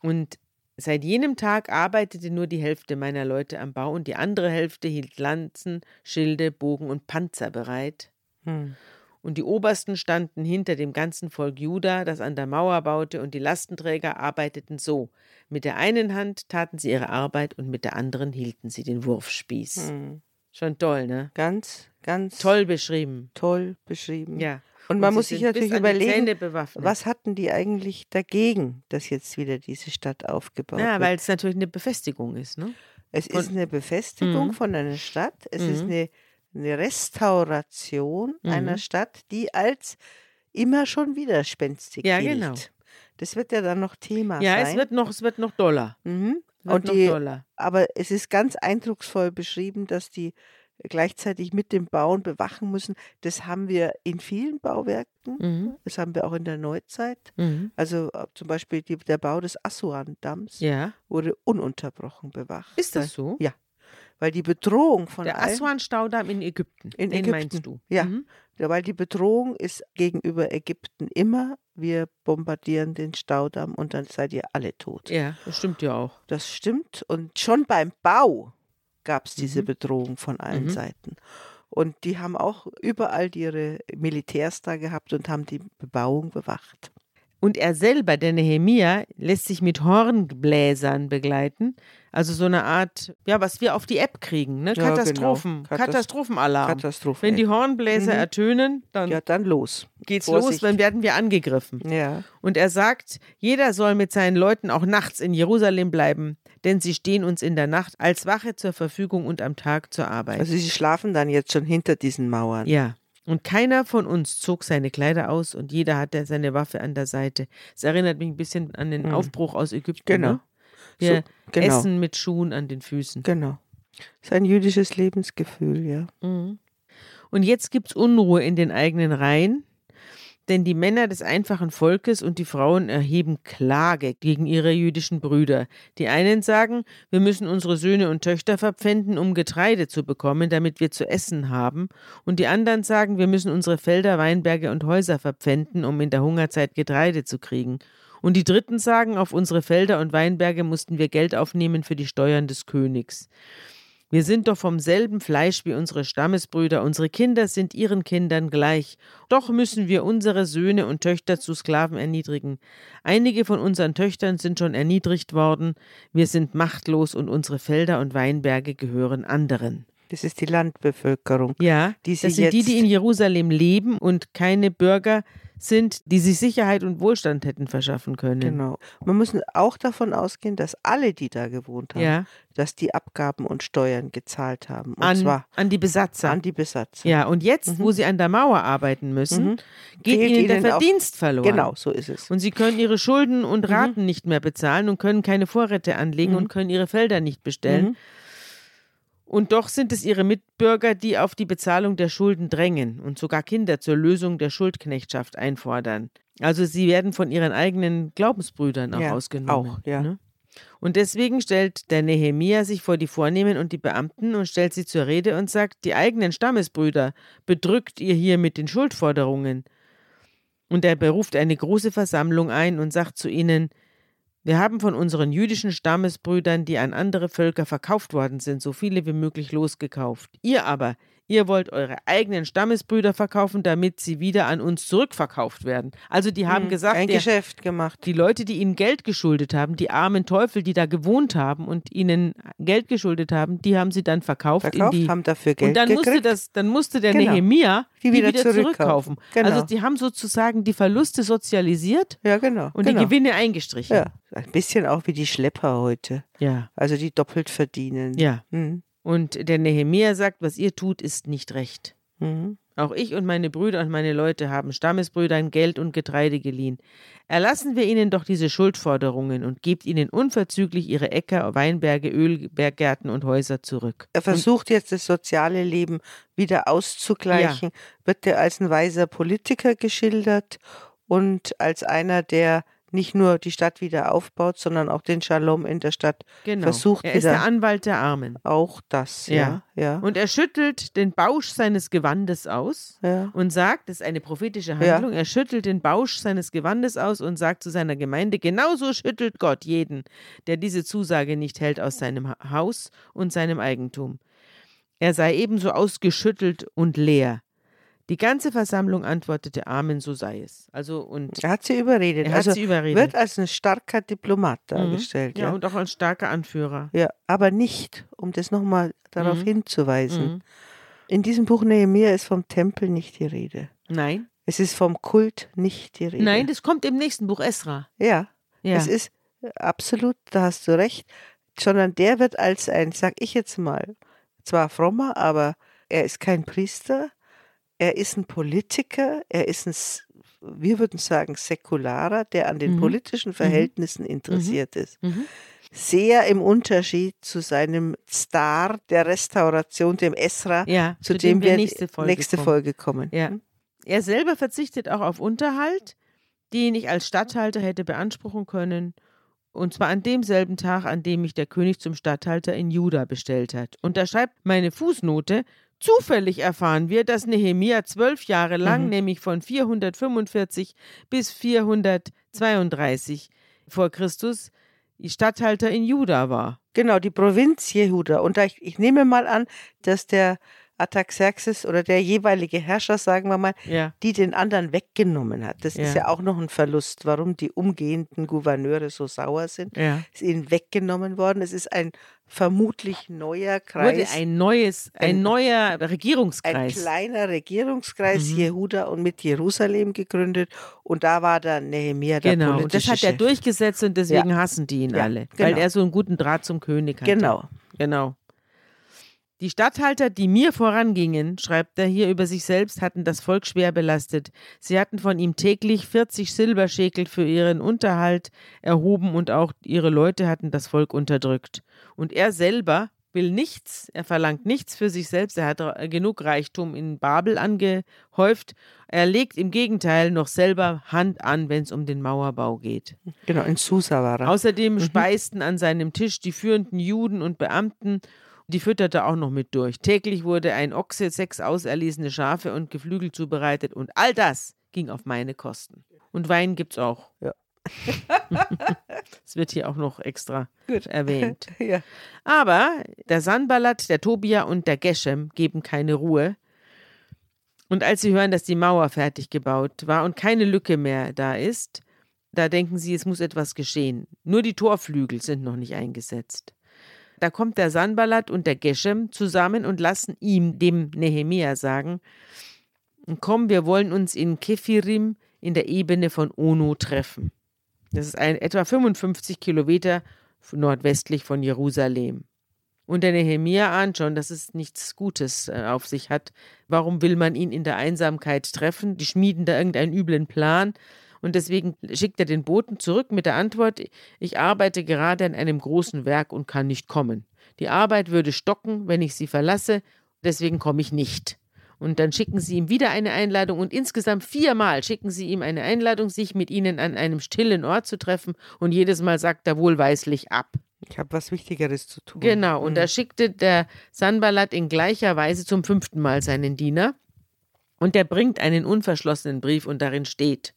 Und seit jenem Tag arbeitete nur die Hälfte meiner Leute am Bau und die andere Hälfte hielt Lanzen, Schilde, Bogen und Panzer bereit. Mhm. Und die Obersten standen hinter dem ganzen Volk Juda, das an der Mauer baute, und die Lastenträger arbeiteten so. Mit der einen Hand taten sie ihre Arbeit und mit der anderen hielten sie den Wurfspieß. Mhm. Schon toll, ne? Ganz, ganz Toll beschrieben. toll beschrieben. Ja. Und man sie muss sich natürlich überlegen, was hatten die eigentlich dagegen, dass jetzt wieder diese Stadt aufgebaut Ja, wird? weil es natürlich eine Befestigung ist, ne? Es von- ist eine Befestigung Mhm. von einer Stadt. Es ist Mhm. eine, eine Restauration Mhm. einer Stadt, die als immer schon widerspenstig Ja, gilt. genau. Das wird ja dann noch Thema Ja, sein. es wird noch, es wird noch doller. mhm. Wird Und noch die, doller. aber es ist ganz eindrucksvoll beschrieben, dass die gleichzeitig mit dem Bauen bewachen müssen. Das haben wir in vielen Bauwerken. Mhm. Das haben wir auch in der Neuzeit. Mhm. Also äh, zum Beispiel die, der Bau des Assuan-Damms Ja. wurde ununterbrochen bewacht. Ist das so? Ja. Weil die Bedrohung von Der Aswan-Staudamm in Ägypten. In Den Ägypten, meinst du? ja. Mhm. Ja, weil die Bedrohung ist gegenüber Ägypten immer, wir bombardieren den Staudamm und dann seid ihr alle tot. Ja, das stimmt ja auch. Das stimmt. Und schon beim Bau gab es diese Mhm. Bedrohung von allen Mhm. Seiten. Und die haben auch überall ihre Militärs da gehabt und haben die Bebauung bewacht. Und er selber, der Nehemia, lässt sich mit Hornbläsern begleiten. Also so eine Art, ja, was wir auf die App kriegen, ne? Ja, genau. Katastrophen. Katast- Katastrophenalarm. Katastrophe. Wenn die Hornbläser Mhm. ertönen, dann ja, dann los. geht's Vorsicht. los, dann werden wir angegriffen. Ja. Und er sagt, jeder soll mit seinen Leuten auch nachts in Jerusalem bleiben, denn sie stehen uns in der Nacht als Wache zur Verfügung und am Tag zur Arbeit. Also sie schlafen dann jetzt schon hinter diesen Mauern. ja. Und keiner von uns zog seine Kleider aus und jeder hatte seine Waffe an der Seite. Es erinnert mich ein bisschen an den Mhm. Aufbruch aus Ägypten. Genau. Ne? Wir So, genau. essen mit Schuhen an den Füßen. Genau. Das ist ein jüdisches Lebensgefühl, ja. Mhm. Und jetzt gibt es Unruhe in den eigenen Reihen, denn die Männer des einfachen Volkes und die Frauen erheben Klage gegen ihre jüdischen Brüder. Die einen sagen, wir müssen unsere Söhne und Töchter verpfänden, um Getreide zu bekommen, damit wir zu essen haben. Und die anderen sagen, wir müssen unsere Felder, Weinberge und Häuser verpfänden, um in der Hungerzeit Getreide zu kriegen. Und die Dritten sagen, auf unsere Felder und Weinberge mussten wir Geld aufnehmen für die Steuern des Königs. Wir sind doch vom selben Fleisch wie unsere Stammesbrüder, unsere Kinder sind ihren Kindern gleich. Doch müssen wir unsere Söhne und Töchter zu Sklaven erniedrigen. Einige von unseren Töchtern sind schon erniedrigt worden, wir sind machtlos und unsere Felder und Weinberge gehören anderen. Das ist die Landbevölkerung. Ja, das sind die, die in Jerusalem leben und keine Bürger sind, die sich Sicherheit und Wohlstand hätten verschaffen können. Genau. Man muss auch davon ausgehen, dass alle, die da gewohnt haben, Ja, dass die Abgaben und Steuern gezahlt haben. Und an, zwar an die Besatzer. an die Besatzer. Ja, und jetzt, wo sie an der Mauer arbeiten müssen, Mhm. geht Fehlt ihnen der ihnen auch- Verdienst verloren. Genau, so ist es. Und sie können ihre Schulden und Mhm. Raten nicht mehr bezahlen und können keine Vorräte anlegen und können ihre Felder nicht bestellen. Und doch sind es ihre Mitbürger, die auf die Bezahlung der Schulden drängen und sogar Kinder zur Lösung der Schuldknechtschaft einfordern. Also sie werden von ihren eigenen Glaubensbrüdern auch Ja, ausgenommen. auch, ja. Ne? Und deswegen stellt der Nehemia sich vor die Vornehmen und die Beamten und stellt sie zur Rede und sagt, die eigenen Stammesbrüder bedrückt ihr hier mit den Schuldforderungen. Und er beruft eine große Versammlung ein und sagt zu ihnen, Wir haben von unseren jüdischen Stammesbrüdern, die an andere Völker verkauft worden sind, so viele wie möglich losgekauft. Ihr aber, Ihr wollt eure eigenen Stammesbrüder verkaufen, damit sie wieder an uns zurückverkauft werden. Also die haben Hm, gesagt, ein der, Geschäft gemacht. die Leute, die ihnen Geld geschuldet haben, die armen Teufel, die da gewohnt haben und ihnen Geld geschuldet haben, die haben sie dann verkauft, Verkauft, in die haben dafür Geld und dann musste gekriegt. das, dann musste der Genau. Nehemia Die die wieder wieder, zurückkaufen. Genau. Also die haben sozusagen die Verluste sozialisiert ja, genau. und genau. die Gewinne eingestrichen. Ja, ein bisschen auch wie die Schlepper heute. ja. Also die doppelt verdienen. ja. Mhm. Und der Nehemia sagt, was ihr tut, ist nicht recht. Mhm. Auch ich und meine Brüder und meine Leute haben Stammesbrüdern Geld und Getreide geliehen. Erlassen wir ihnen doch diese Schuldforderungen und gebt ihnen unverzüglich ihre Äcker, Weinberge, Ölberggärten und Häuser zurück. Er versucht jetzt das soziale Leben wieder auszugleichen, wird er als ein weiser Politiker geschildert und als einer, der nicht nur die Stadt wieder aufbaut, sondern auch den Shalom in der Stadt Genau. versucht er ist der Anwalt der Armen. auch das, ja, ja, Und er schüttelt den Bausch seines Gewandes aus ja. und sagt, das ist eine prophetische Ja. Handlung, er schüttelt den Bausch seines Gewandes aus und sagt zu seiner Gemeinde, genauso schüttelt Gott jeden, der diese Zusage nicht hält aus seinem Ha- Haus und seinem Eigentum. Er sei ebenso ausgeschüttelt und leer. Die ganze Versammlung antwortete Amen, so sei es. Also und Er hat sie überredet. er hat also sie überredet. wird als ein starker Diplomat Mhm. dargestellt. ja, Ja, und auch als starker Anführer. ja. aber nicht, um das nochmal darauf Mhm. hinzuweisen. Mhm. In diesem Buch Nehemiah ist vom Tempel nicht die Rede. Nein, Es ist vom Kult nicht die Rede. nein, das kommt im nächsten Buch Esra. Ja, Ja. es ist absolut, da hast du recht, sondern der wird als ein, sag ich jetzt mal, zwar frommer, aber er ist kein Priester, er ist ein Politiker, er ist ein, wir würden sagen, säkularer, der an den Mhm. politischen Verhältnissen interessiert ist. Mhm. Sehr im Unterschied zu seinem Star der Restauration, dem Esra, Ja, zu, dem, wir nächste Folge nächste kommen. Folge kommen. Ja. Hm? Er selber verzichtet auch auf Unterhalt, den ich als Statthalter hätte beanspruchen können, und zwar an demselben Tag, an dem mich der König zum Statthalter in Juda bestellt hat. Und da schreibt meine Fußnote, zufällig erfahren wir, dass Nehemia zwölf Jahre lang, Mhm. nämlich von 445 bis 432 vor Christus, Statthalter in Juda war. Genau, die Provinz Jehuda. Und ich, ich nehme mal an, dass der Artaxerxes oder der jeweilige Herrscher, sagen wir mal, Ja. die den anderen weggenommen hat. Das ist Ja. ja auch noch ein Verlust, warum die umgehenden Gouverneure so sauer sind. Ja. Ist ihnen weggenommen worden. Es ist ein vermutlich neuer Wurde Kreis. ein neues, ein, Ein- neuer ein Regierungskreis. kleiner Regierungskreis Mhm. Jehuda und mit Jerusalem gegründet. Und da war dann Nehemia der Genau, und das hat er Chef. durchgesetzt und deswegen hassen die ihn Ja, alle, weil genau. er so einen guten Draht zum König hatte. Genau. Genau. Die Statthalter, die mir vorangingen, schreibt er hier über sich selbst, hatten das Volk schwer belastet. Sie hatten von ihm täglich 40 Silberschekel für ihren Unterhalt erhoben und auch ihre Leute hatten das Volk unterdrückt. Und er selber will nichts, er verlangt nichts für sich selbst, er hat genug Reichtum in Babel angehäuft. Er legt im Gegenteil noch selber Hand an, wenn es um den Mauerbau geht. Genau, in Susa war er. Außerdem speisten an seinem Tisch die führenden Juden und Beamten. Die fütterte auch noch mit durch. Täglich wurde ein Ochse, sechs auserlesene Schafe und Geflügel zubereitet und all das ging auf meine Kosten. Und Wein gibt's auch. Ja. Es wird hier auch noch extra Gut. erwähnt. ja. Aber der Sanballat, der Tobia und der Geshem geben keine Ruhe. Und als sie hören, dass die Mauer fertig gebaut war und keine Lücke mehr da ist, da denken sie, es muss etwas geschehen. Nur die Torflügel sind noch nicht eingesetzt. Da kommt der Sanballat und der Geshem zusammen und lassen ihm, dem Nehemia, sagen: Komm, wir wollen uns in Kefirim in der Ebene von Ono treffen. Das ist ein, etwa 55 Kilometer nordwestlich von Jerusalem. Und der Nehemia ahnt schon, dass es nichts Gutes äh, auf sich hat. Warum will man ihn in der Einsamkeit treffen? Die schmieden da irgendeinen üblen Plan. Und deswegen schickt er den Boten zurück mit der Antwort, ich arbeite gerade an einem großen Werk und kann nicht kommen. Die Arbeit würde stocken, wenn ich sie verlasse, deswegen komme ich nicht. Und dann schicken sie ihm wieder eine Einladung und insgesamt viermal schicken sie ihm eine Einladung, sich mit ihnen an einem stillen Ort zu treffen und jedes Mal sagt er wohlweislich ab. Ich habe was Wichtigeres zu tun. Genau, und Mhm. da schickte der Sanballat in gleicher Weise zum fünften Mal seinen Diener und der bringt einen unverschlossenen Brief und darin steht,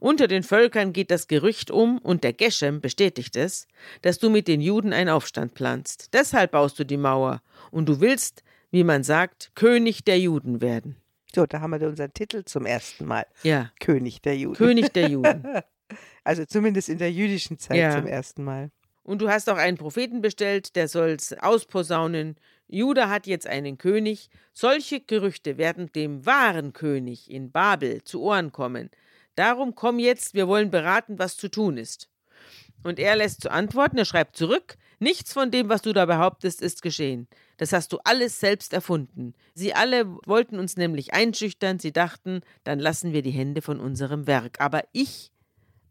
Unter den Völkern geht das Gerücht um, und der Geshem bestätigt es, dass du mit den Juden einen Aufstand planst. Deshalb baust du die Mauer, und du willst, wie man sagt, König der Juden werden. So, da haben wir unseren Titel zum ersten Mal. Ja. König der Juden. König der Juden. also zumindest in der jüdischen Zeit ja. zum ersten Mal. Und du hast auch einen Propheten bestellt, der soll's ausposaunen. Juda hat jetzt einen König. Solche Gerüchte werden dem wahren König in Babel zu Ohren kommen. Darum komm jetzt, wir wollen beraten, was zu tun ist. Und er lässt zu antworten, er schreibt zurück, nichts von dem, was du da behauptest, ist geschehen. Das hast du alles selbst erfunden. Sie alle wollten uns nämlich einschüchtern, sie dachten, dann lassen wir die Hände von unserem Werk. Aber ich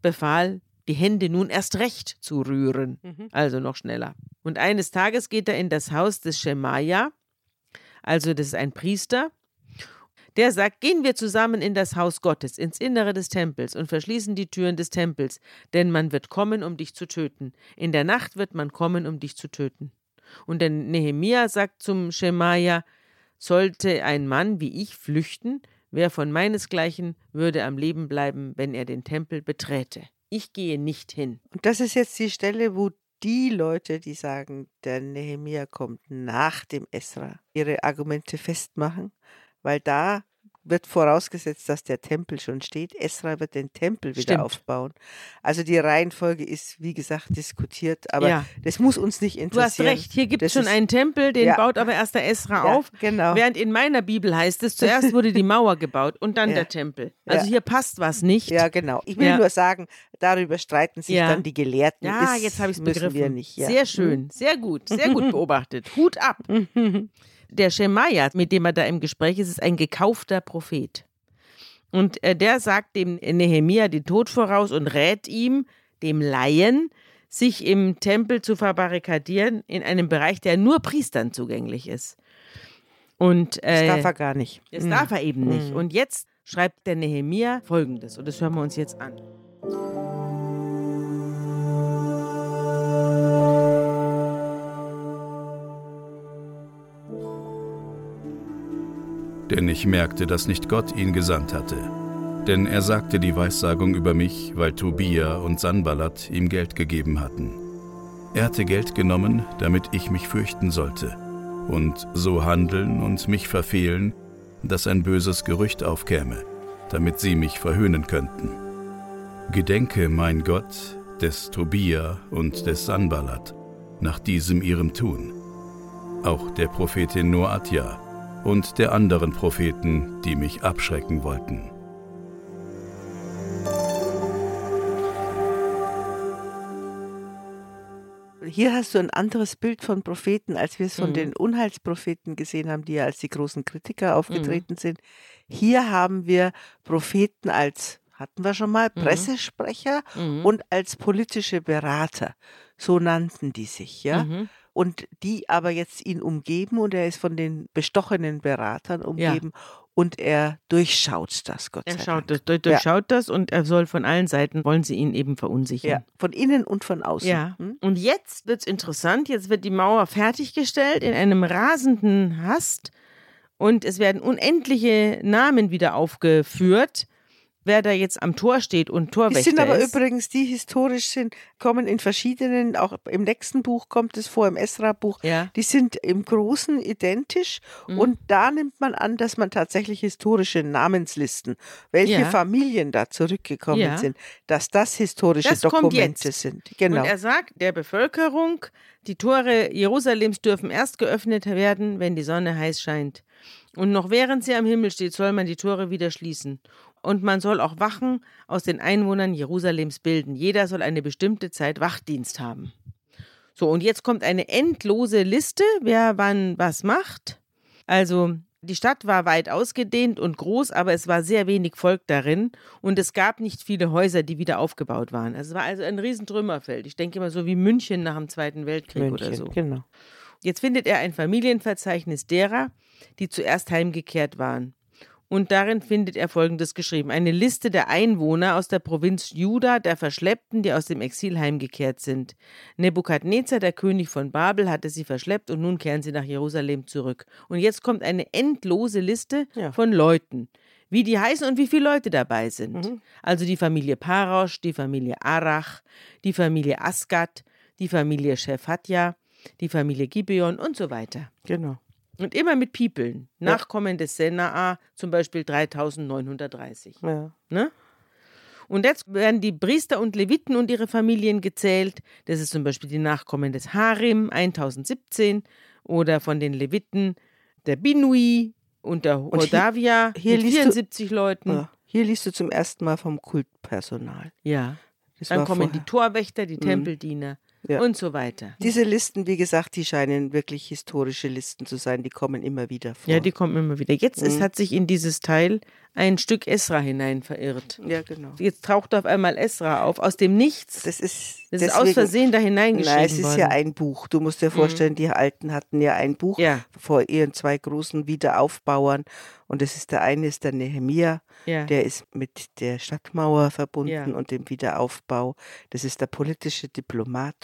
befahl, die Hände nun erst recht zu rühren, mhm. also noch schneller. Und eines Tages geht er in das Haus des Schemaja, also das ist ein Priester, der sagt, gehen wir zusammen in das Haus Gottes, ins Innere des Tempels und verschließen die Türen des Tempels, denn man wird kommen, um dich zu töten. In der Nacht wird man kommen, um dich zu töten. Und der Nehemia sagt zum Schemaja, sollte ein Mann wie ich flüchten, wer von meinesgleichen würde am Leben bleiben, wenn er den Tempel beträte. Ich gehe nicht hin. Und das ist jetzt die Stelle, wo die Leute, die sagen, der Nehemia kommt nach dem Esra, ihre Argumente festmachen, weil da wird vorausgesetzt, dass der Tempel schon steht. Esra wird den Tempel wieder Stimmt. aufbauen. Also die Reihenfolge ist, wie gesagt, diskutiert, aber ja. das muss uns nicht interessieren. Du hast recht, hier gibt es schon einen Tempel, den ja. baut aber erst der Esra ja, auf. Genau. Während in meiner Bibel heißt es, zuerst wurde die Mauer gebaut und dann der Tempel. Also hier passt was nicht. Ja, genau. Ich will nur sagen, darüber streiten sich dann die Gelehrten. Ja, ist, jetzt habe ich es begriffen. Nicht, Sehr schön, hm? sehr gut, sehr gut beobachtet. Hut ab. der Schemaja, mit dem er da im Gespräch ist, ist ein gekaufter Prophet. Und äh, der sagt dem Nehemia den Tod voraus und rät ihm, dem Laien, sich im Tempel zu verbarrikadieren in einem Bereich, der nur Priestern zugänglich ist. Und, äh, das darf er gar nicht. Das mhm. darf er eben nicht. Mhm. Und jetzt schreibt der Nehemia folgendes, und das hören wir uns jetzt an. Denn ich merkte, dass nicht Gott ihn gesandt hatte. Denn er sagte die Weissagung über mich, weil Tobia und Sanballat ihm Geld gegeben hatten. Er hatte Geld genommen, damit ich mich fürchten sollte, und so handeln und mich verfehlen, dass ein böses Gerücht aufkäme, damit sie mich verhöhnen könnten. Gedenke, mein Gott, des Tobia und des Sanballat, nach diesem ihrem Tun. Auch der Prophetin Noatja, und der anderen Propheten, die mich abschrecken wollten. Hier hast du ein anderes Bild von Propheten, als wir es von mhm. den Unheilspropheten gesehen haben, die ja als die großen Kritiker aufgetreten mhm. sind. Hier haben wir Propheten als, hatten wir schon mal, mhm. Pressesprecher mhm. und als politische Berater. So nannten die sich, ja. Und die aber jetzt ihn umgeben und er ist von den bestochenen Beratern umgeben ja. und er durchschaut das, Gott er sei schaut Dank. Das, durchschaut ja. das und er soll von allen Seiten, wollen sie ihn eben verunsichern. Ja, von innen und von außen. Ja. Hm? Und jetzt wird es interessant, jetzt wird die Mauer fertiggestellt in einem rasenden Hast und es werden unendliche Namen wieder aufgeführt wer da jetzt am Tor steht und Torwächter ist. Die sind aber ist. übrigens, die historisch sind, kommen in verschiedenen, auch im nächsten Buch kommt es vor, im Esra-Buch, ja. die sind im Großen identisch mhm. und da nimmt man an, dass man tatsächlich historische Namenslisten, welche ja. Familien da zurückgekommen ja. sind, dass das historische das Dokumente sind. Genau. Und er sagt der Bevölkerung, die Tore Jerusalems dürfen erst geöffnet werden, wenn die Sonne heiß scheint. Und noch während sie am Himmel steht, soll man die Tore wieder schließen und man soll auch Wachen aus den Einwohnern Jerusalems bilden. Jeder soll eine bestimmte Zeit Wachdienst haben. So, und jetzt kommt eine endlose Liste, wer wann was macht. Also, die Stadt war weit ausgedehnt und groß, aber es war sehr wenig Volk darin und es gab nicht viele Häuser, die wieder aufgebaut waren. Also es war also ein Riesentrümmerfeld. Ich denke immer so wie München nach dem Zweiten Weltkrieg München, oder so. Genau. Jetzt findet er ein Familienverzeichnis derer, die zuerst heimgekehrt waren. Und darin findet er Folgendes geschrieben: Eine Liste der Einwohner aus der Provinz Juda, der Verschleppten, die aus dem Exil heimgekehrt sind. Nebukadnezar, der König von Babel, hatte sie verschleppt und nun kehren sie nach Jerusalem zurück. Und jetzt kommt eine endlose Liste ja. von Leuten. wie die heißen und wie viele Leute dabei sind. Mhm. Also die Familie Parosch, die Familie Arach, die Familie Asgat, die Familie Shephatja, die Familie Gibeon und so weiter. Genau. Und immer mit Piepeln. Ja. Nachkommen des Senaa, zum Beispiel 3930. Ja. Ne? Und jetzt werden die Priester und Leviten und ihre Familien gezählt. Das ist zum Beispiel die Nachkommen des Harim, 1017, oder von den Leviten der Binui und der Und hier- Hodavia hier mit liest du- 74 Leuten. Ja. Hier liest du zum ersten Mal vom Kultpersonal. Ja. Das Dann kommen die vorher. Torwächter, die Tempeldiener Ja. und so weiter. Diese Listen, wie gesagt, die scheinen wirklich historische Listen zu sein. Die kommen immer wieder vor. Ja, die kommen immer wieder. Jetzt Mhm. hat sich in dieses Teil ein Stück Esra hinein verirrt. ja genau. Jetzt taucht auf einmal Esra auf, aus dem Nichts. Das ist, Das ist aus deswegen- Versehen da hineingeschrieben Nein, es ist worden. ja ein Buch. Du musst dir vorstellen, die Alten hatten ja ein Buch Ja. vor ihren zwei großen Wiederaufbauern. Und das ist der eine ist der Nehemia, ja. der ist mit der Stadtmauer verbunden Ja. und dem Wiederaufbau. Das ist der politische Diplomat.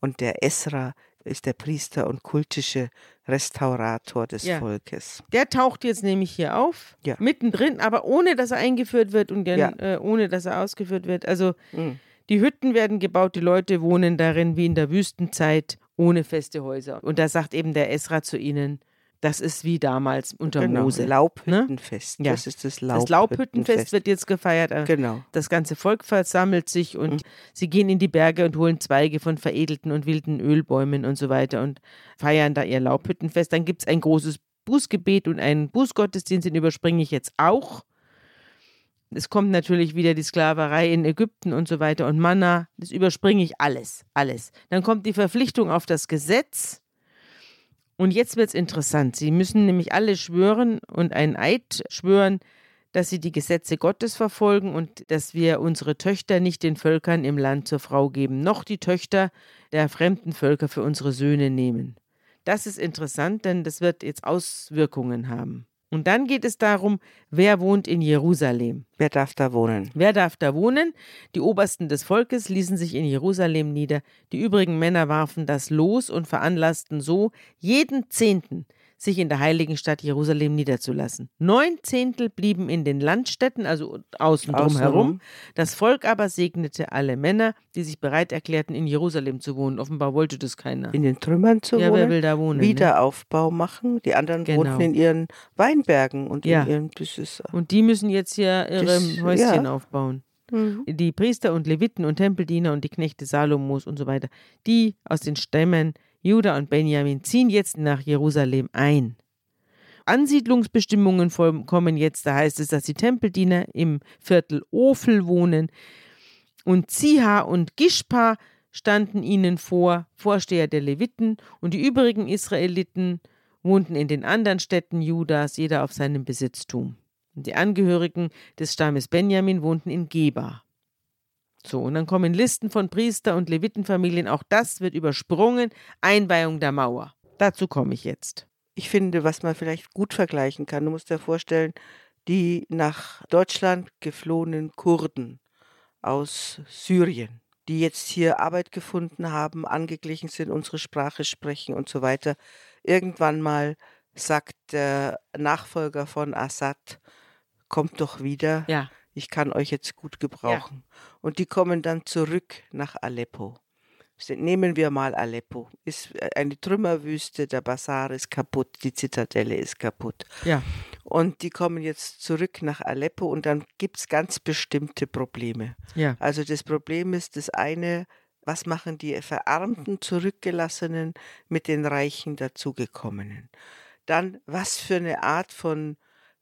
Und der Esra ist der Priester und kultische Restaurator des Ja. Volkes. Der taucht jetzt nämlich hier auf, Ja. mittendrin, aber ohne dass er eingeführt wird und dann, Ja. äh, ohne dass er ausgeführt wird. Also Mhm. die Hütten werden gebaut, die Leute wohnen darin wie in der Wüstenzeit, ohne feste Häuser. Und da sagt eben der Esra zu ihnen, das ist wie damals unter Genau, Mose. Laubhüttenfest. Ja. Das ist das Das Laubhüttenfest. Laubhüttenfest wird jetzt gefeiert. äh, Genau. Das ganze Volk versammelt sich und Mhm. sie gehen in die Berge und holen Zweige von veredelten und wilden Ölbäumen und so weiter und feiern da ihr Laubhüttenfest. Dann gibt es ein großes Bußgebet und einen Bußgottesdienst, den überspringe ich jetzt auch. Es kommt natürlich wieder die Sklaverei in Ägypten und so weiter und Manna. Das überspringe ich alles, alles. Dann kommt die Verpflichtung auf das Gesetz. Und jetzt wird es interessant. Sie müssen nämlich alle schwören und einen Eid schwören, dass sie die Gesetze Gottes verfolgen und dass wir unsere Töchter nicht den Völkern im Land zur Frau geben, noch die Töchter der fremden Völker für unsere Söhne nehmen. Das ist interessant, denn das wird jetzt Auswirkungen haben. Und dann geht es darum, wer wohnt in Jerusalem. Wer darf da wohnen? Wer darf da wohnen? Die Obersten des Volkes ließen sich in Jerusalem nieder. Die übrigen Männer warfen das los und veranlassten so, jeden Zehnten sich in der heiligen Stadt Jerusalem niederzulassen. Neun Zehntel blieben in den Landstädten, also außen drum herum. Außenrum. Das Volk aber segnete alle Männer, die sich bereit erklärten, in Jerusalem zu wohnen. Offenbar wollte das keiner. In den Trümmern zu ja, wohnen? wer will da wohnen? Ne? Wiederaufbau machen. Die anderen Genau. wohnten in ihren Weinbergen und Ja. in ihren das ist, Und die müssen jetzt hier ihre Das- Häuschen ja. aufbauen. Mhm. die Priester und Leviten und Tempeldiener und die Knechte Salomos und so weiter, die aus den Stämmen Juda und Benjamin ziehen jetzt nach Jerusalem ein. Ansiedlungsbestimmungen kommen jetzt, da heißt es, dass die Tempeldiener im Viertel Ofel wohnen und Ziha und Gishpa standen ihnen vor, Vorsteher der Leviten und die übrigen Israeliten wohnten in den anderen Städten Judas, jeder auf seinem Besitztum. Und die Angehörigen des Stammes Benjamin wohnten in Geba. So, und dann kommen Listen von Priester- und Levitenfamilien, auch das wird übersprungen. Einweihung der Mauer. Dazu komme ich jetzt. Ich finde, was man vielleicht gut vergleichen kann, du musst dir vorstellen, die nach Deutschland geflohenen Kurden aus Syrien, die jetzt hier Arbeit gefunden haben, angeglichen sind, unsere Sprache sprechen und so weiter. Irgendwann mal sagt der Nachfolger von Assad, kommt doch wieder, Ja, ich kann euch jetzt gut gebrauchen. Und die kommen dann zurück nach Aleppo. Nehmen wir mal Aleppo. Ist eine Trümmerwüste, der Basar ist kaputt, die Zitadelle ist kaputt. ja, Und die kommen jetzt zurück nach Aleppo und dann gibt es ganz bestimmte Probleme. ja, Also das Problem ist das eine, was machen die verarmten Zurückgelassenen mit den reichen dazugekommenen? Dann, was für eine Art von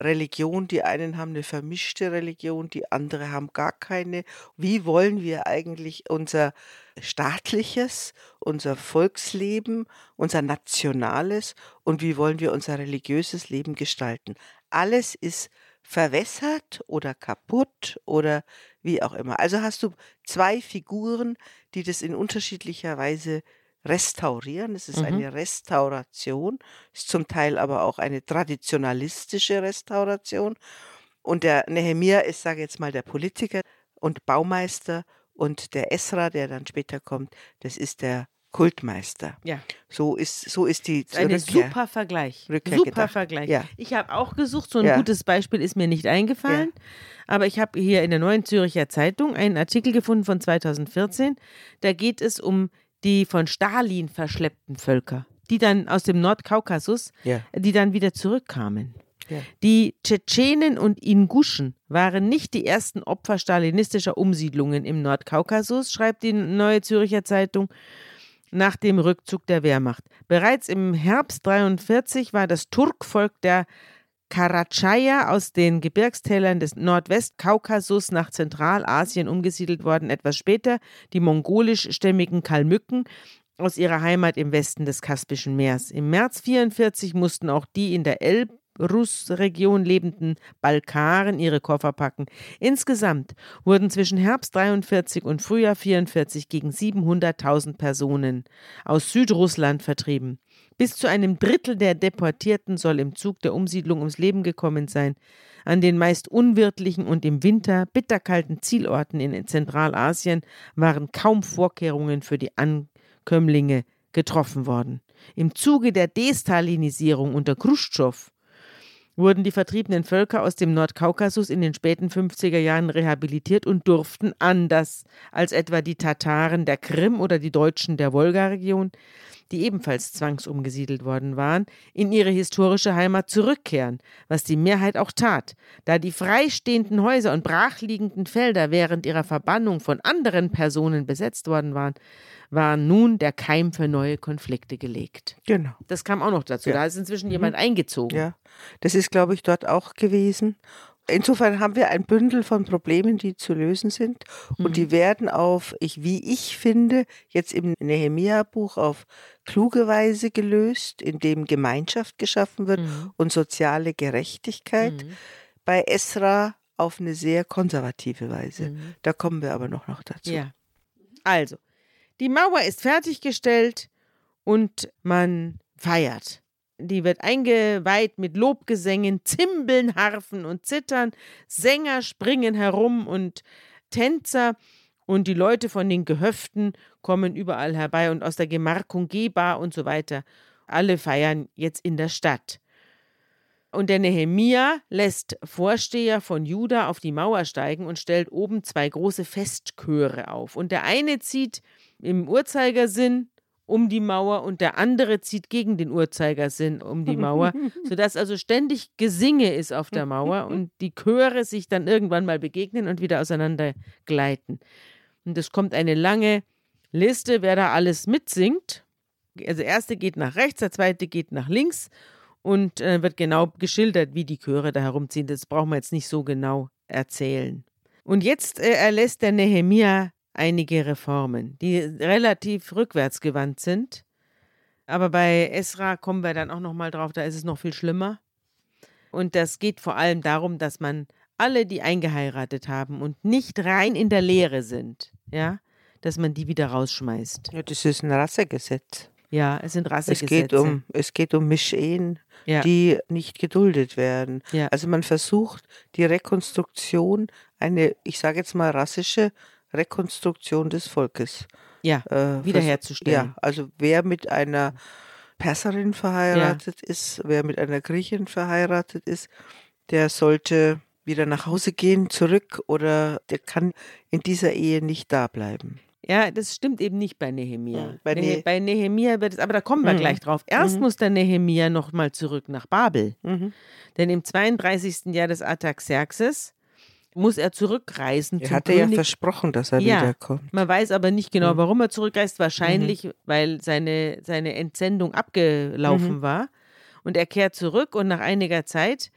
Religion, die einen haben eine vermischte Religion, die andere haben gar keine. Wie wollen wir eigentlich unser staatliches, unser Volksleben, unser nationales und wie wollen wir unser religiöses Leben gestalten? Alles ist verwässert oder kaputt oder wie auch immer. Also hast du zwei Figuren, die das in unterschiedlicher Weise restaurieren. Es ist Mhm. eine Restauration, ist zum Teil aber auch eine traditionalistische Restauration. Und der Nehemia ist, sage ich jetzt mal, der Politiker und Baumeister und der Esra, der dann später kommt, das ist der Kultmeister. Ja. So ist, so ist die ist ein super Vergleich. Rückkehr super gedacht. Vergleich. Ja. Ich habe auch gesucht, so ein Ja. gutes Beispiel ist mir nicht eingefallen. Aber ich habe hier in der Neuen Züricher Zeitung einen Artikel gefunden von 2014. Da geht es um die von Stalin verschleppten Völker, die dann aus dem Nordkaukasus, Ja. die dann wieder zurückkamen. Die Tschetschenen und Inguschen waren nicht die ersten Opfer stalinistischer Umsiedlungen im Nordkaukasus, schreibt die Neue Züricher Zeitung nach dem Rückzug der Wehrmacht. Bereits im Herbst 43 war das Turkvolk der Karatschaya aus den Gebirgstälern des Nordwestkaukasus nach Zentralasien umgesiedelt worden. Etwas später die mongolischstämmigen Kalmücken aus ihrer Heimat im Westen des Kaspischen Meers. Im März 44 mussten auch die in der Elbrus-Region lebenden Balkaren ihre Koffer packen. Insgesamt wurden zwischen Herbst 43 und Frühjahr 44 gegen 700.000 Personen aus Südrussland vertrieben. Bis zu einem Drittel der Deportierten soll im Zug der Umsiedlung ums Leben gekommen sein. An den meist unwirtlichen und im Winter bitterkalten Zielorten in Zentralasien waren kaum Vorkehrungen für die Ankömmlinge getroffen worden. Im Zuge der Destalinisierung unter Khrushchev wurden die vertriebenen Völker aus dem Nordkaukasus in den späten 50er Jahren rehabilitiert und durften anders als etwa die Tataren der Krim oder die Deutschen der Wolga-Region, die ebenfalls zwangsumgesiedelt worden waren, in ihre historische Heimat zurückkehren, was die Mehrheit auch tat, da die freistehenden Häuser und brachliegenden Felder während ihrer Verbannung von anderen Personen besetzt worden waren, war nun der Keim für neue Konflikte gelegt. Genau. Das kam auch noch dazu. Ja. Da ist inzwischen jemand eingezogen. Ja, das ist, glaube ich, dort auch gewesen. Insofern haben wir ein Bündel von Problemen, die zu lösen sind. Und die werden auf, ich, wie ich finde, jetzt im Nehemia-Buch auf kluge Weise gelöst, indem Gemeinschaft geschaffen wird Mhm. und soziale Gerechtigkeit. Mhm. Bei Esra auf eine sehr konservative Weise. Mhm. Da kommen wir aber noch, noch dazu. Ja. Also, die Mauer ist fertiggestellt und man feiert. Die wird eingeweiht mit Lobgesängen, Zimbeln, Harfen und Zittern. Sänger springen herum und Tänzer und die Leute von den Gehöften kommen überall herbei und aus der Gemarkung Gebar und so weiter. Alle feiern jetzt in der Stadt. Und der Nehemia lässt Vorsteher von Juda auf die Mauer steigen und stellt oben zwei große Festchöre auf. Und der eine zieht im Uhrzeigersinn um die Mauer und der andere zieht gegen den Uhrzeigersinn um die Mauer, sodass also ständig Gesinge ist auf der Mauer und die Chöre sich dann irgendwann mal begegnen und wieder auseinander gleiten. Und es kommt eine lange Liste, wer da alles mitsingt. Also der erste geht nach rechts, der zweite geht nach links und äh, wird genau geschildert, wie die Chöre da herumziehen. Das brauchen wir jetzt nicht so genau erzählen. Und jetzt äh, erlässt der Nehemia einige Reformen, die relativ rückwärtsgewandt sind. Aber bei Esra kommen wir dann auch noch mal drauf, da ist es noch viel schlimmer. Und das geht vor allem darum, dass man alle, die eingeheiratet haben und nicht rein in der Lehre sind, ja, dass man die wieder rausschmeißt. Ja, das ist ein Rassegesetz. Ja, es sind Es Rassegesetze. geht um, es geht um Mischehen, ja. die nicht geduldet werden. Ja. Also man versucht die Rekonstruktion, eine, ich sage jetzt mal rassische Rekonstruktion des Volkes ja, äh, wiederherzustellen. Ja, also wer mit einer Perserin verheiratet ist, wer mit einer Griechin verheiratet ist, der sollte wieder nach Hause gehen, zurück oder der kann in dieser Ehe nicht da bleiben. Ja, das stimmt eben nicht bei Nehemia. Bei Bei, Ne- bei Nehemia wird es, aber da kommen wir Mhm. gleich drauf. Erst Mhm. muss der Nehemia nochmal zurück nach Babel. Mhm. Denn im 32. Jahr des Artaxerxes muss er zurückreisen Er hatte ja König. versprochen, dass er Ja. wiederkommt. Man weiß aber nicht genau, Mhm. warum er zurückreist. Wahrscheinlich, weil seine, seine Entsendung abgelaufen Mhm. war. Und er kehrt zurück und nach einiger Zeit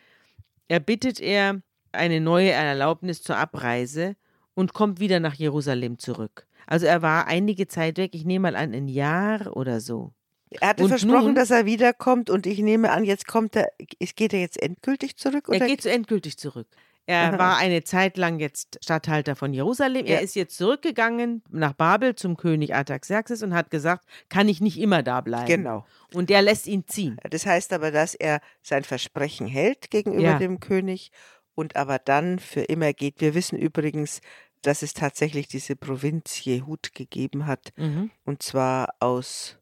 erbittet er eine neue Erlaubnis zur Abreise und kommt wieder nach Jerusalem zurück. Also er war einige Zeit weg, ich nehme mal an, ein Jahr oder so. Er hatte Und versprochen, nun- dass er wiederkommt und ich nehme an, jetzt kommt er, geht er jetzt endgültig zurück? Oder? Er geht so endgültig zurück. Er war eine Zeit lang jetzt Statthalter von Jerusalem. Er Ja. ist jetzt zurückgegangen nach Babel zum König Artaxerxes und hat gesagt, kann ich nicht immer da bleiben. Genau. Und der lässt ihn ziehen. Das heißt aber, dass er sein Versprechen hält gegenüber Ja. dem König und aber dann für immer geht. Wir wissen übrigens, dass es tatsächlich diese Provinz Jehud gegeben hat, Mhm. und zwar aus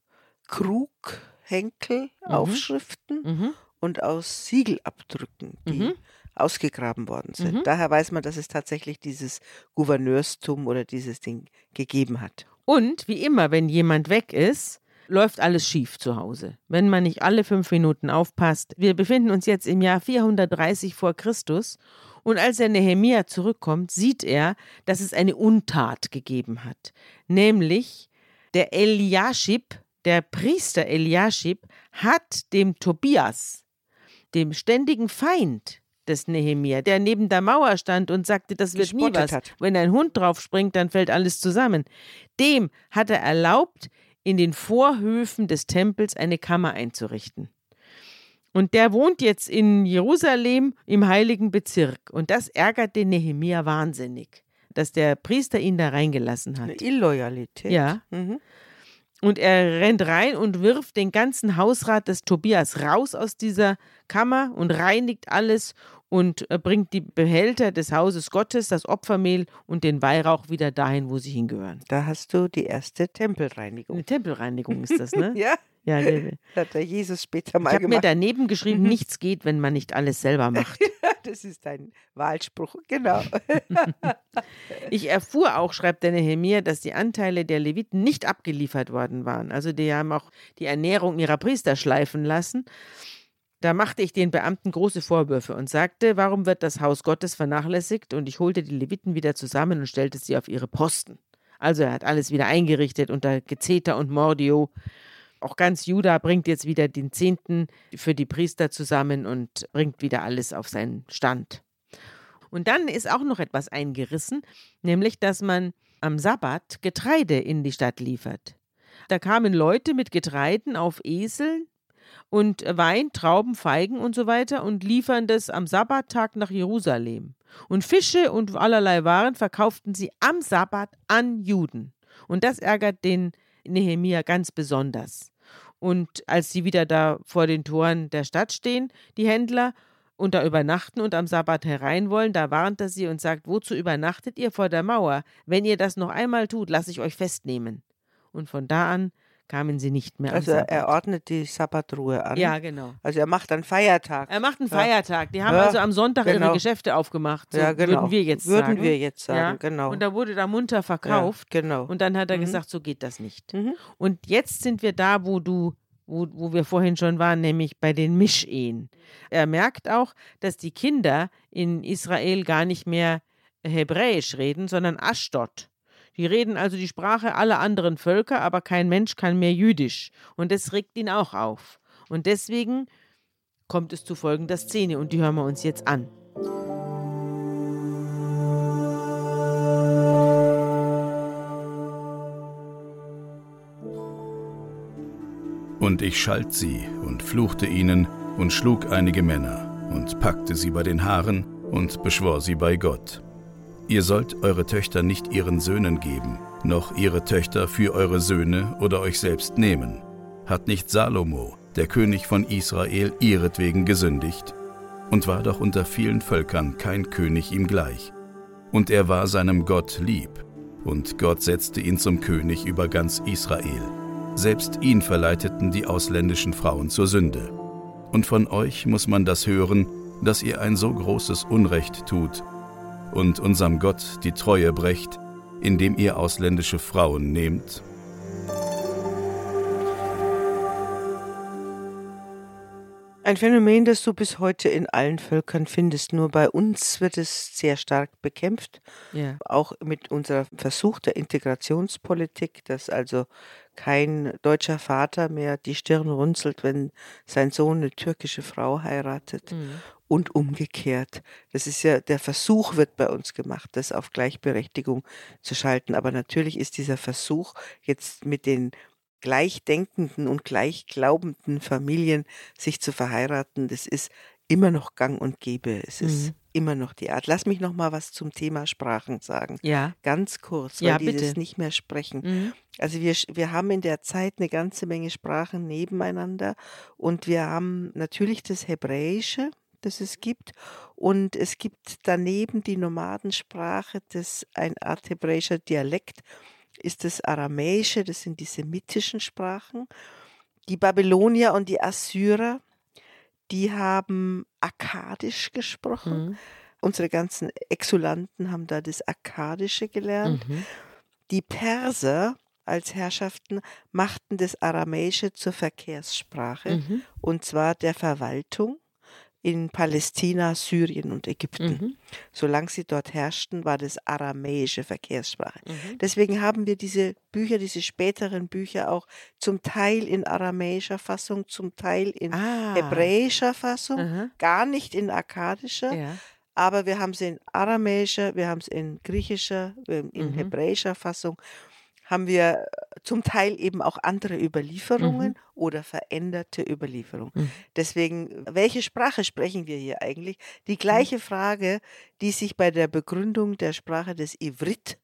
Krughenkel, Mhm. Aufschriften Mhm. und aus Siegelabdrücken, die Mhm. Ausgegraben worden sind. Mhm. Daher weiß man, dass es tatsächlich dieses Gouverneurstum oder dieses Ding gegeben hat. Und wie immer, wenn jemand weg ist, läuft alles schief zu Hause. Wenn man nicht alle fünf Minuten aufpasst. Wir befinden uns jetzt im Jahr 430 vor Christus. Und als der Nehemia zurückkommt, sieht er, dass es eine Untat gegeben hat. Nämlich der Eliaschib, der Priester Eliaschib, hat dem Tobias, dem ständigen Feind des Nehemia, der neben der Mauer stand und sagte, das wird nie was. hat. Wenn ein Hund drauf springt, dann fällt alles zusammen. Dem hat er erlaubt, in den Vorhöfen des Tempels eine Kammer einzurichten. Und der wohnt jetzt in Jerusalem im heiligen Bezirk. Und das ärgert den Nehemia wahnsinnig, dass der Priester ihn da reingelassen Eine hat. Illoyalität. Ja. Mhm. Und er rennt rein und wirft den ganzen Hausrat des Tobias raus aus dieser Kammer und reinigt alles und äh, bringt die Behälter des Hauses Gottes, das Opfermehl und den Weihrauch wieder dahin, wo sie hingehören. Da hast du die erste Tempelreinigung. Eine Tempelreinigung ist das, ne? Ja, ja, ne- hat der Jesus später mal ich habe mir gemacht. daneben geschrieben, nichts geht, wenn man nicht alles selber macht. das ist ein Wahlspruch, genau. Ich erfuhr auch, schreibt der Nehemia, dass die Anteile der Leviten nicht abgeliefert worden waren. Also die haben auch die Ernährung ihrer Priester schleifen lassen. Da machte ich den Beamten große Vorwürfe und sagte, warum wird das Haus Gottes vernachlässigt? Und ich holte die Leviten wieder zusammen und stellte sie auf ihre Posten. Also er hat alles wieder eingerichtet unter Gezeter und Mordio. Auch ganz Juda bringt jetzt wieder den Zehnten für die Priester zusammen und bringt wieder alles auf seinen Stand. Und dann ist auch noch etwas eingerissen, nämlich dass man am Sabbat Getreide in die Stadt liefert. Da kamen Leute mit Getreiden auf Eseln und Wein, Trauben, Feigen und so weiter und liefern das am Sabbattag nach Jerusalem. Und Fische und allerlei Waren verkauften sie am Sabbat an Juden. Und das ärgert den Nehemia ganz besonders. Und als sie wieder da vor den Toren der Stadt stehen, die Händler, und da übernachten und am Sabbat herein wollen, da warnt er sie und sagt, wozu übernachtet ihr vor der Mauer? Wenn ihr das noch einmal tut, lasse ich euch festnehmen. Und von da an kamen sie nicht mehr Also er ordnet die Sabbatruhe an. ja, genau. Also er macht einen Feiertag. Er macht einen Ja. Feiertag. Die haben Ja, also am Sonntag ihre genau. Geschäfte aufgemacht. So ja, genau. Würden wir jetzt Würden sagen. wir jetzt sagen, ja? genau. Und da wurde da munter verkauft. genau. Und dann hat er Mhm. gesagt, so geht das nicht. Mhm. Und jetzt sind wir da, wo du, wo, wo wir vorhin schon waren, nämlich bei den Mischehen. Er merkt auch, dass die Kinder in Israel gar nicht mehr Hebräisch reden, sondern Aschdod. Die reden also die Sprache aller anderen Völker, aber kein Mensch kann mehr Jüdisch. Und das regt ihn auch auf. Und deswegen kommt es zu folgender Szene und die hören wir uns jetzt an. Und ich schalt sie und fluchte ihnen und schlug einige Männer und packte sie bei den Haaren und beschwor sie bei Gott. Ihr sollt eure Töchter nicht ihren Söhnen geben, noch ihre Töchter für eure Söhne oder euch selbst nehmen. Hat nicht Salomo, der König von Israel, ihretwegen gesündigt? Und war doch unter vielen Völkern kein König ihm gleich. Und er war seinem Gott lieb, und Gott setzte ihn zum König über ganz Israel. Selbst ihn verleiteten die ausländischen Frauen zur Sünde. Und von euch muss man das hören, dass ihr ein so großes Unrecht tut und unserem Gott die Treue brecht, indem ihr ausländische Frauen nehmt. Ein Phänomen, das du bis heute in allen Völkern findest. Nur bei uns wird es sehr stark bekämpft. Ja. Auch mit unserer Versuch der Integrationspolitik, dass also kein deutscher Vater mehr die Stirn runzelt, wenn sein Sohn eine türkische Frau heiratet. Mhm. Und umgekehrt. Das ist ja, der Versuch wird bei uns gemacht, das auf Gleichberechtigung zu schalten. Aber natürlich ist dieser Versuch jetzt mit den gleichdenkenden und gleichglaubenden Familien sich zu verheiraten, das ist immer noch gang und gäbe. Es ist Mhm. immer noch die Art. Lass mich noch mal was zum Thema Sprachen sagen. Ja. Ganz kurz, weil Ja, die das nicht mehr sprechen. Mhm. Also wir, wir haben in der Zeit eine ganze Menge Sprachen nebeneinander und wir haben natürlich das Hebräische, das es gibt. Und es gibt daneben die Nomadensprache, das ein Art hebräischer Dialekt ist das Aramäische, das sind die semitischen Sprachen. Die Babylonier und die Assyrer, die haben Akkadisch gesprochen. Mhm. Unsere ganzen Exulanten haben da das Akkadische gelernt. Mhm. Die Perser als Herrschaften machten das Aramäische zur Verkehrssprache Mhm. und zwar der Verwaltung in Palästina, Syrien und Ägypten. Mhm. Solange sie dort herrschten, war das aramäische Verkehrssprache. Mhm. Deswegen haben wir diese Bücher, diese späteren Bücher auch zum Teil in aramäischer Fassung, zum Teil in Ah. hebräischer Fassung, Aha. gar nicht in akkadischer, Ja. aber wir haben sie in aramäischer, wir haben es in griechischer, in Mhm. hebräischer Fassung, haben wir zum Teil eben auch andere Überlieferungen oder veränderte Überlieferungen. Mhm. Deswegen, welche Sprache sprechen wir hier eigentlich? Die gleiche Frage, die sich bei der Begründung der Sprache des Ivrit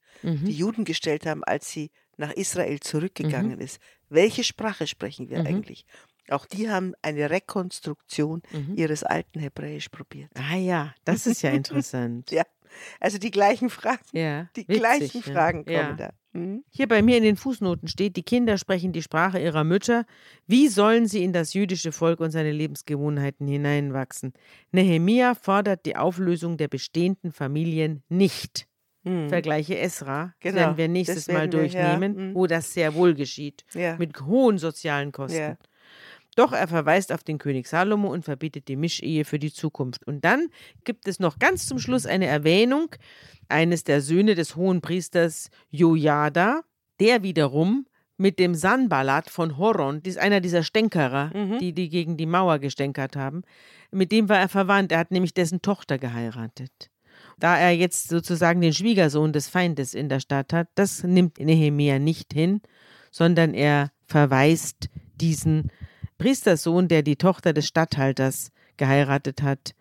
die Mhm. Juden gestellt haben, als sie nach Israel zurückgegangen ist. Welche Sprache sprechen wir Mhm. eigentlich? Auch die haben eine Rekonstruktion Mhm. ihres alten Hebräisch probiert. Ah ja, das ist ja interessant. Ja, also die gleichen Fragen, Ja, die witzig, gleichen ja. Fragen kommen Ja. da. Mhm. Hier bei mir in den Fußnoten steht, die Kinder sprechen die Sprache ihrer Mütter. Wie sollen sie in das jüdische Volk und seine Lebensgewohnheiten hineinwachsen? Nehemia fordert die Auflösung der bestehenden Familien nicht. Mhm. Vergleiche Esra, Genau, werden wir nächstes Mal werden wir, ja, durchnehmen, mhm. wo das sehr wohl geschieht, Ja. mit hohen sozialen Kosten. Doch er verweist auf den König Salomo und verbietet die Mischehe für die Zukunft. Und dann gibt es noch ganz zum Schluss eine Erwähnung eines der Söhne des hohen Priesters Jojada, der wiederum mit dem Sanballat von Horon, das ist einer dieser Stänkerer, Mhm. die, die gegen die Mauer gestänkert haben, mit dem war er verwandt. Er hat nämlich dessen Tochter geheiratet. Da er jetzt sozusagen den Schwiegersohn des Feindes in der Stadt hat, das nimmt Nehemia nicht hin, sondern er verweist diesen Priestersohn, der die Tochter des Statthalters geheiratet hat,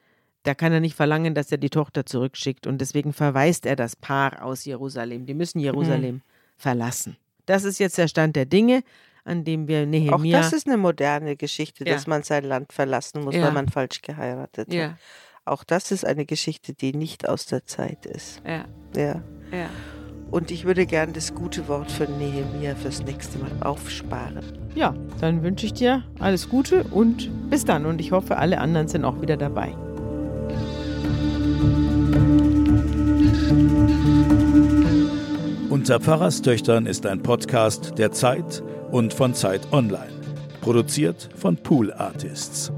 da kann er nicht verlangen, dass er die Tochter zurückschickt und deswegen verweist er das Paar aus Jerusalem. Die müssen Jerusalem verlassen. Das ist jetzt der Stand der Dinge, an dem wir Auch Nehemia. das ist eine moderne Geschichte, Ja. dass man sein Land verlassen muss, Ja. weil man falsch geheiratet hat. ja, Auch das ist eine Geschichte, die nicht aus der Zeit ist. ja, Ja. Und ich würde gern das gute Wort für Nehemia fürs nächste Mal aufsparen. Ja, dann wünsche ich dir alles Gute und bis dann. Und ich hoffe, alle anderen sind auch wieder dabei. Unter Pfarrerstöchtern ist ein Podcast der Zeit und von Zeit Online. Produziert von Pool Artists.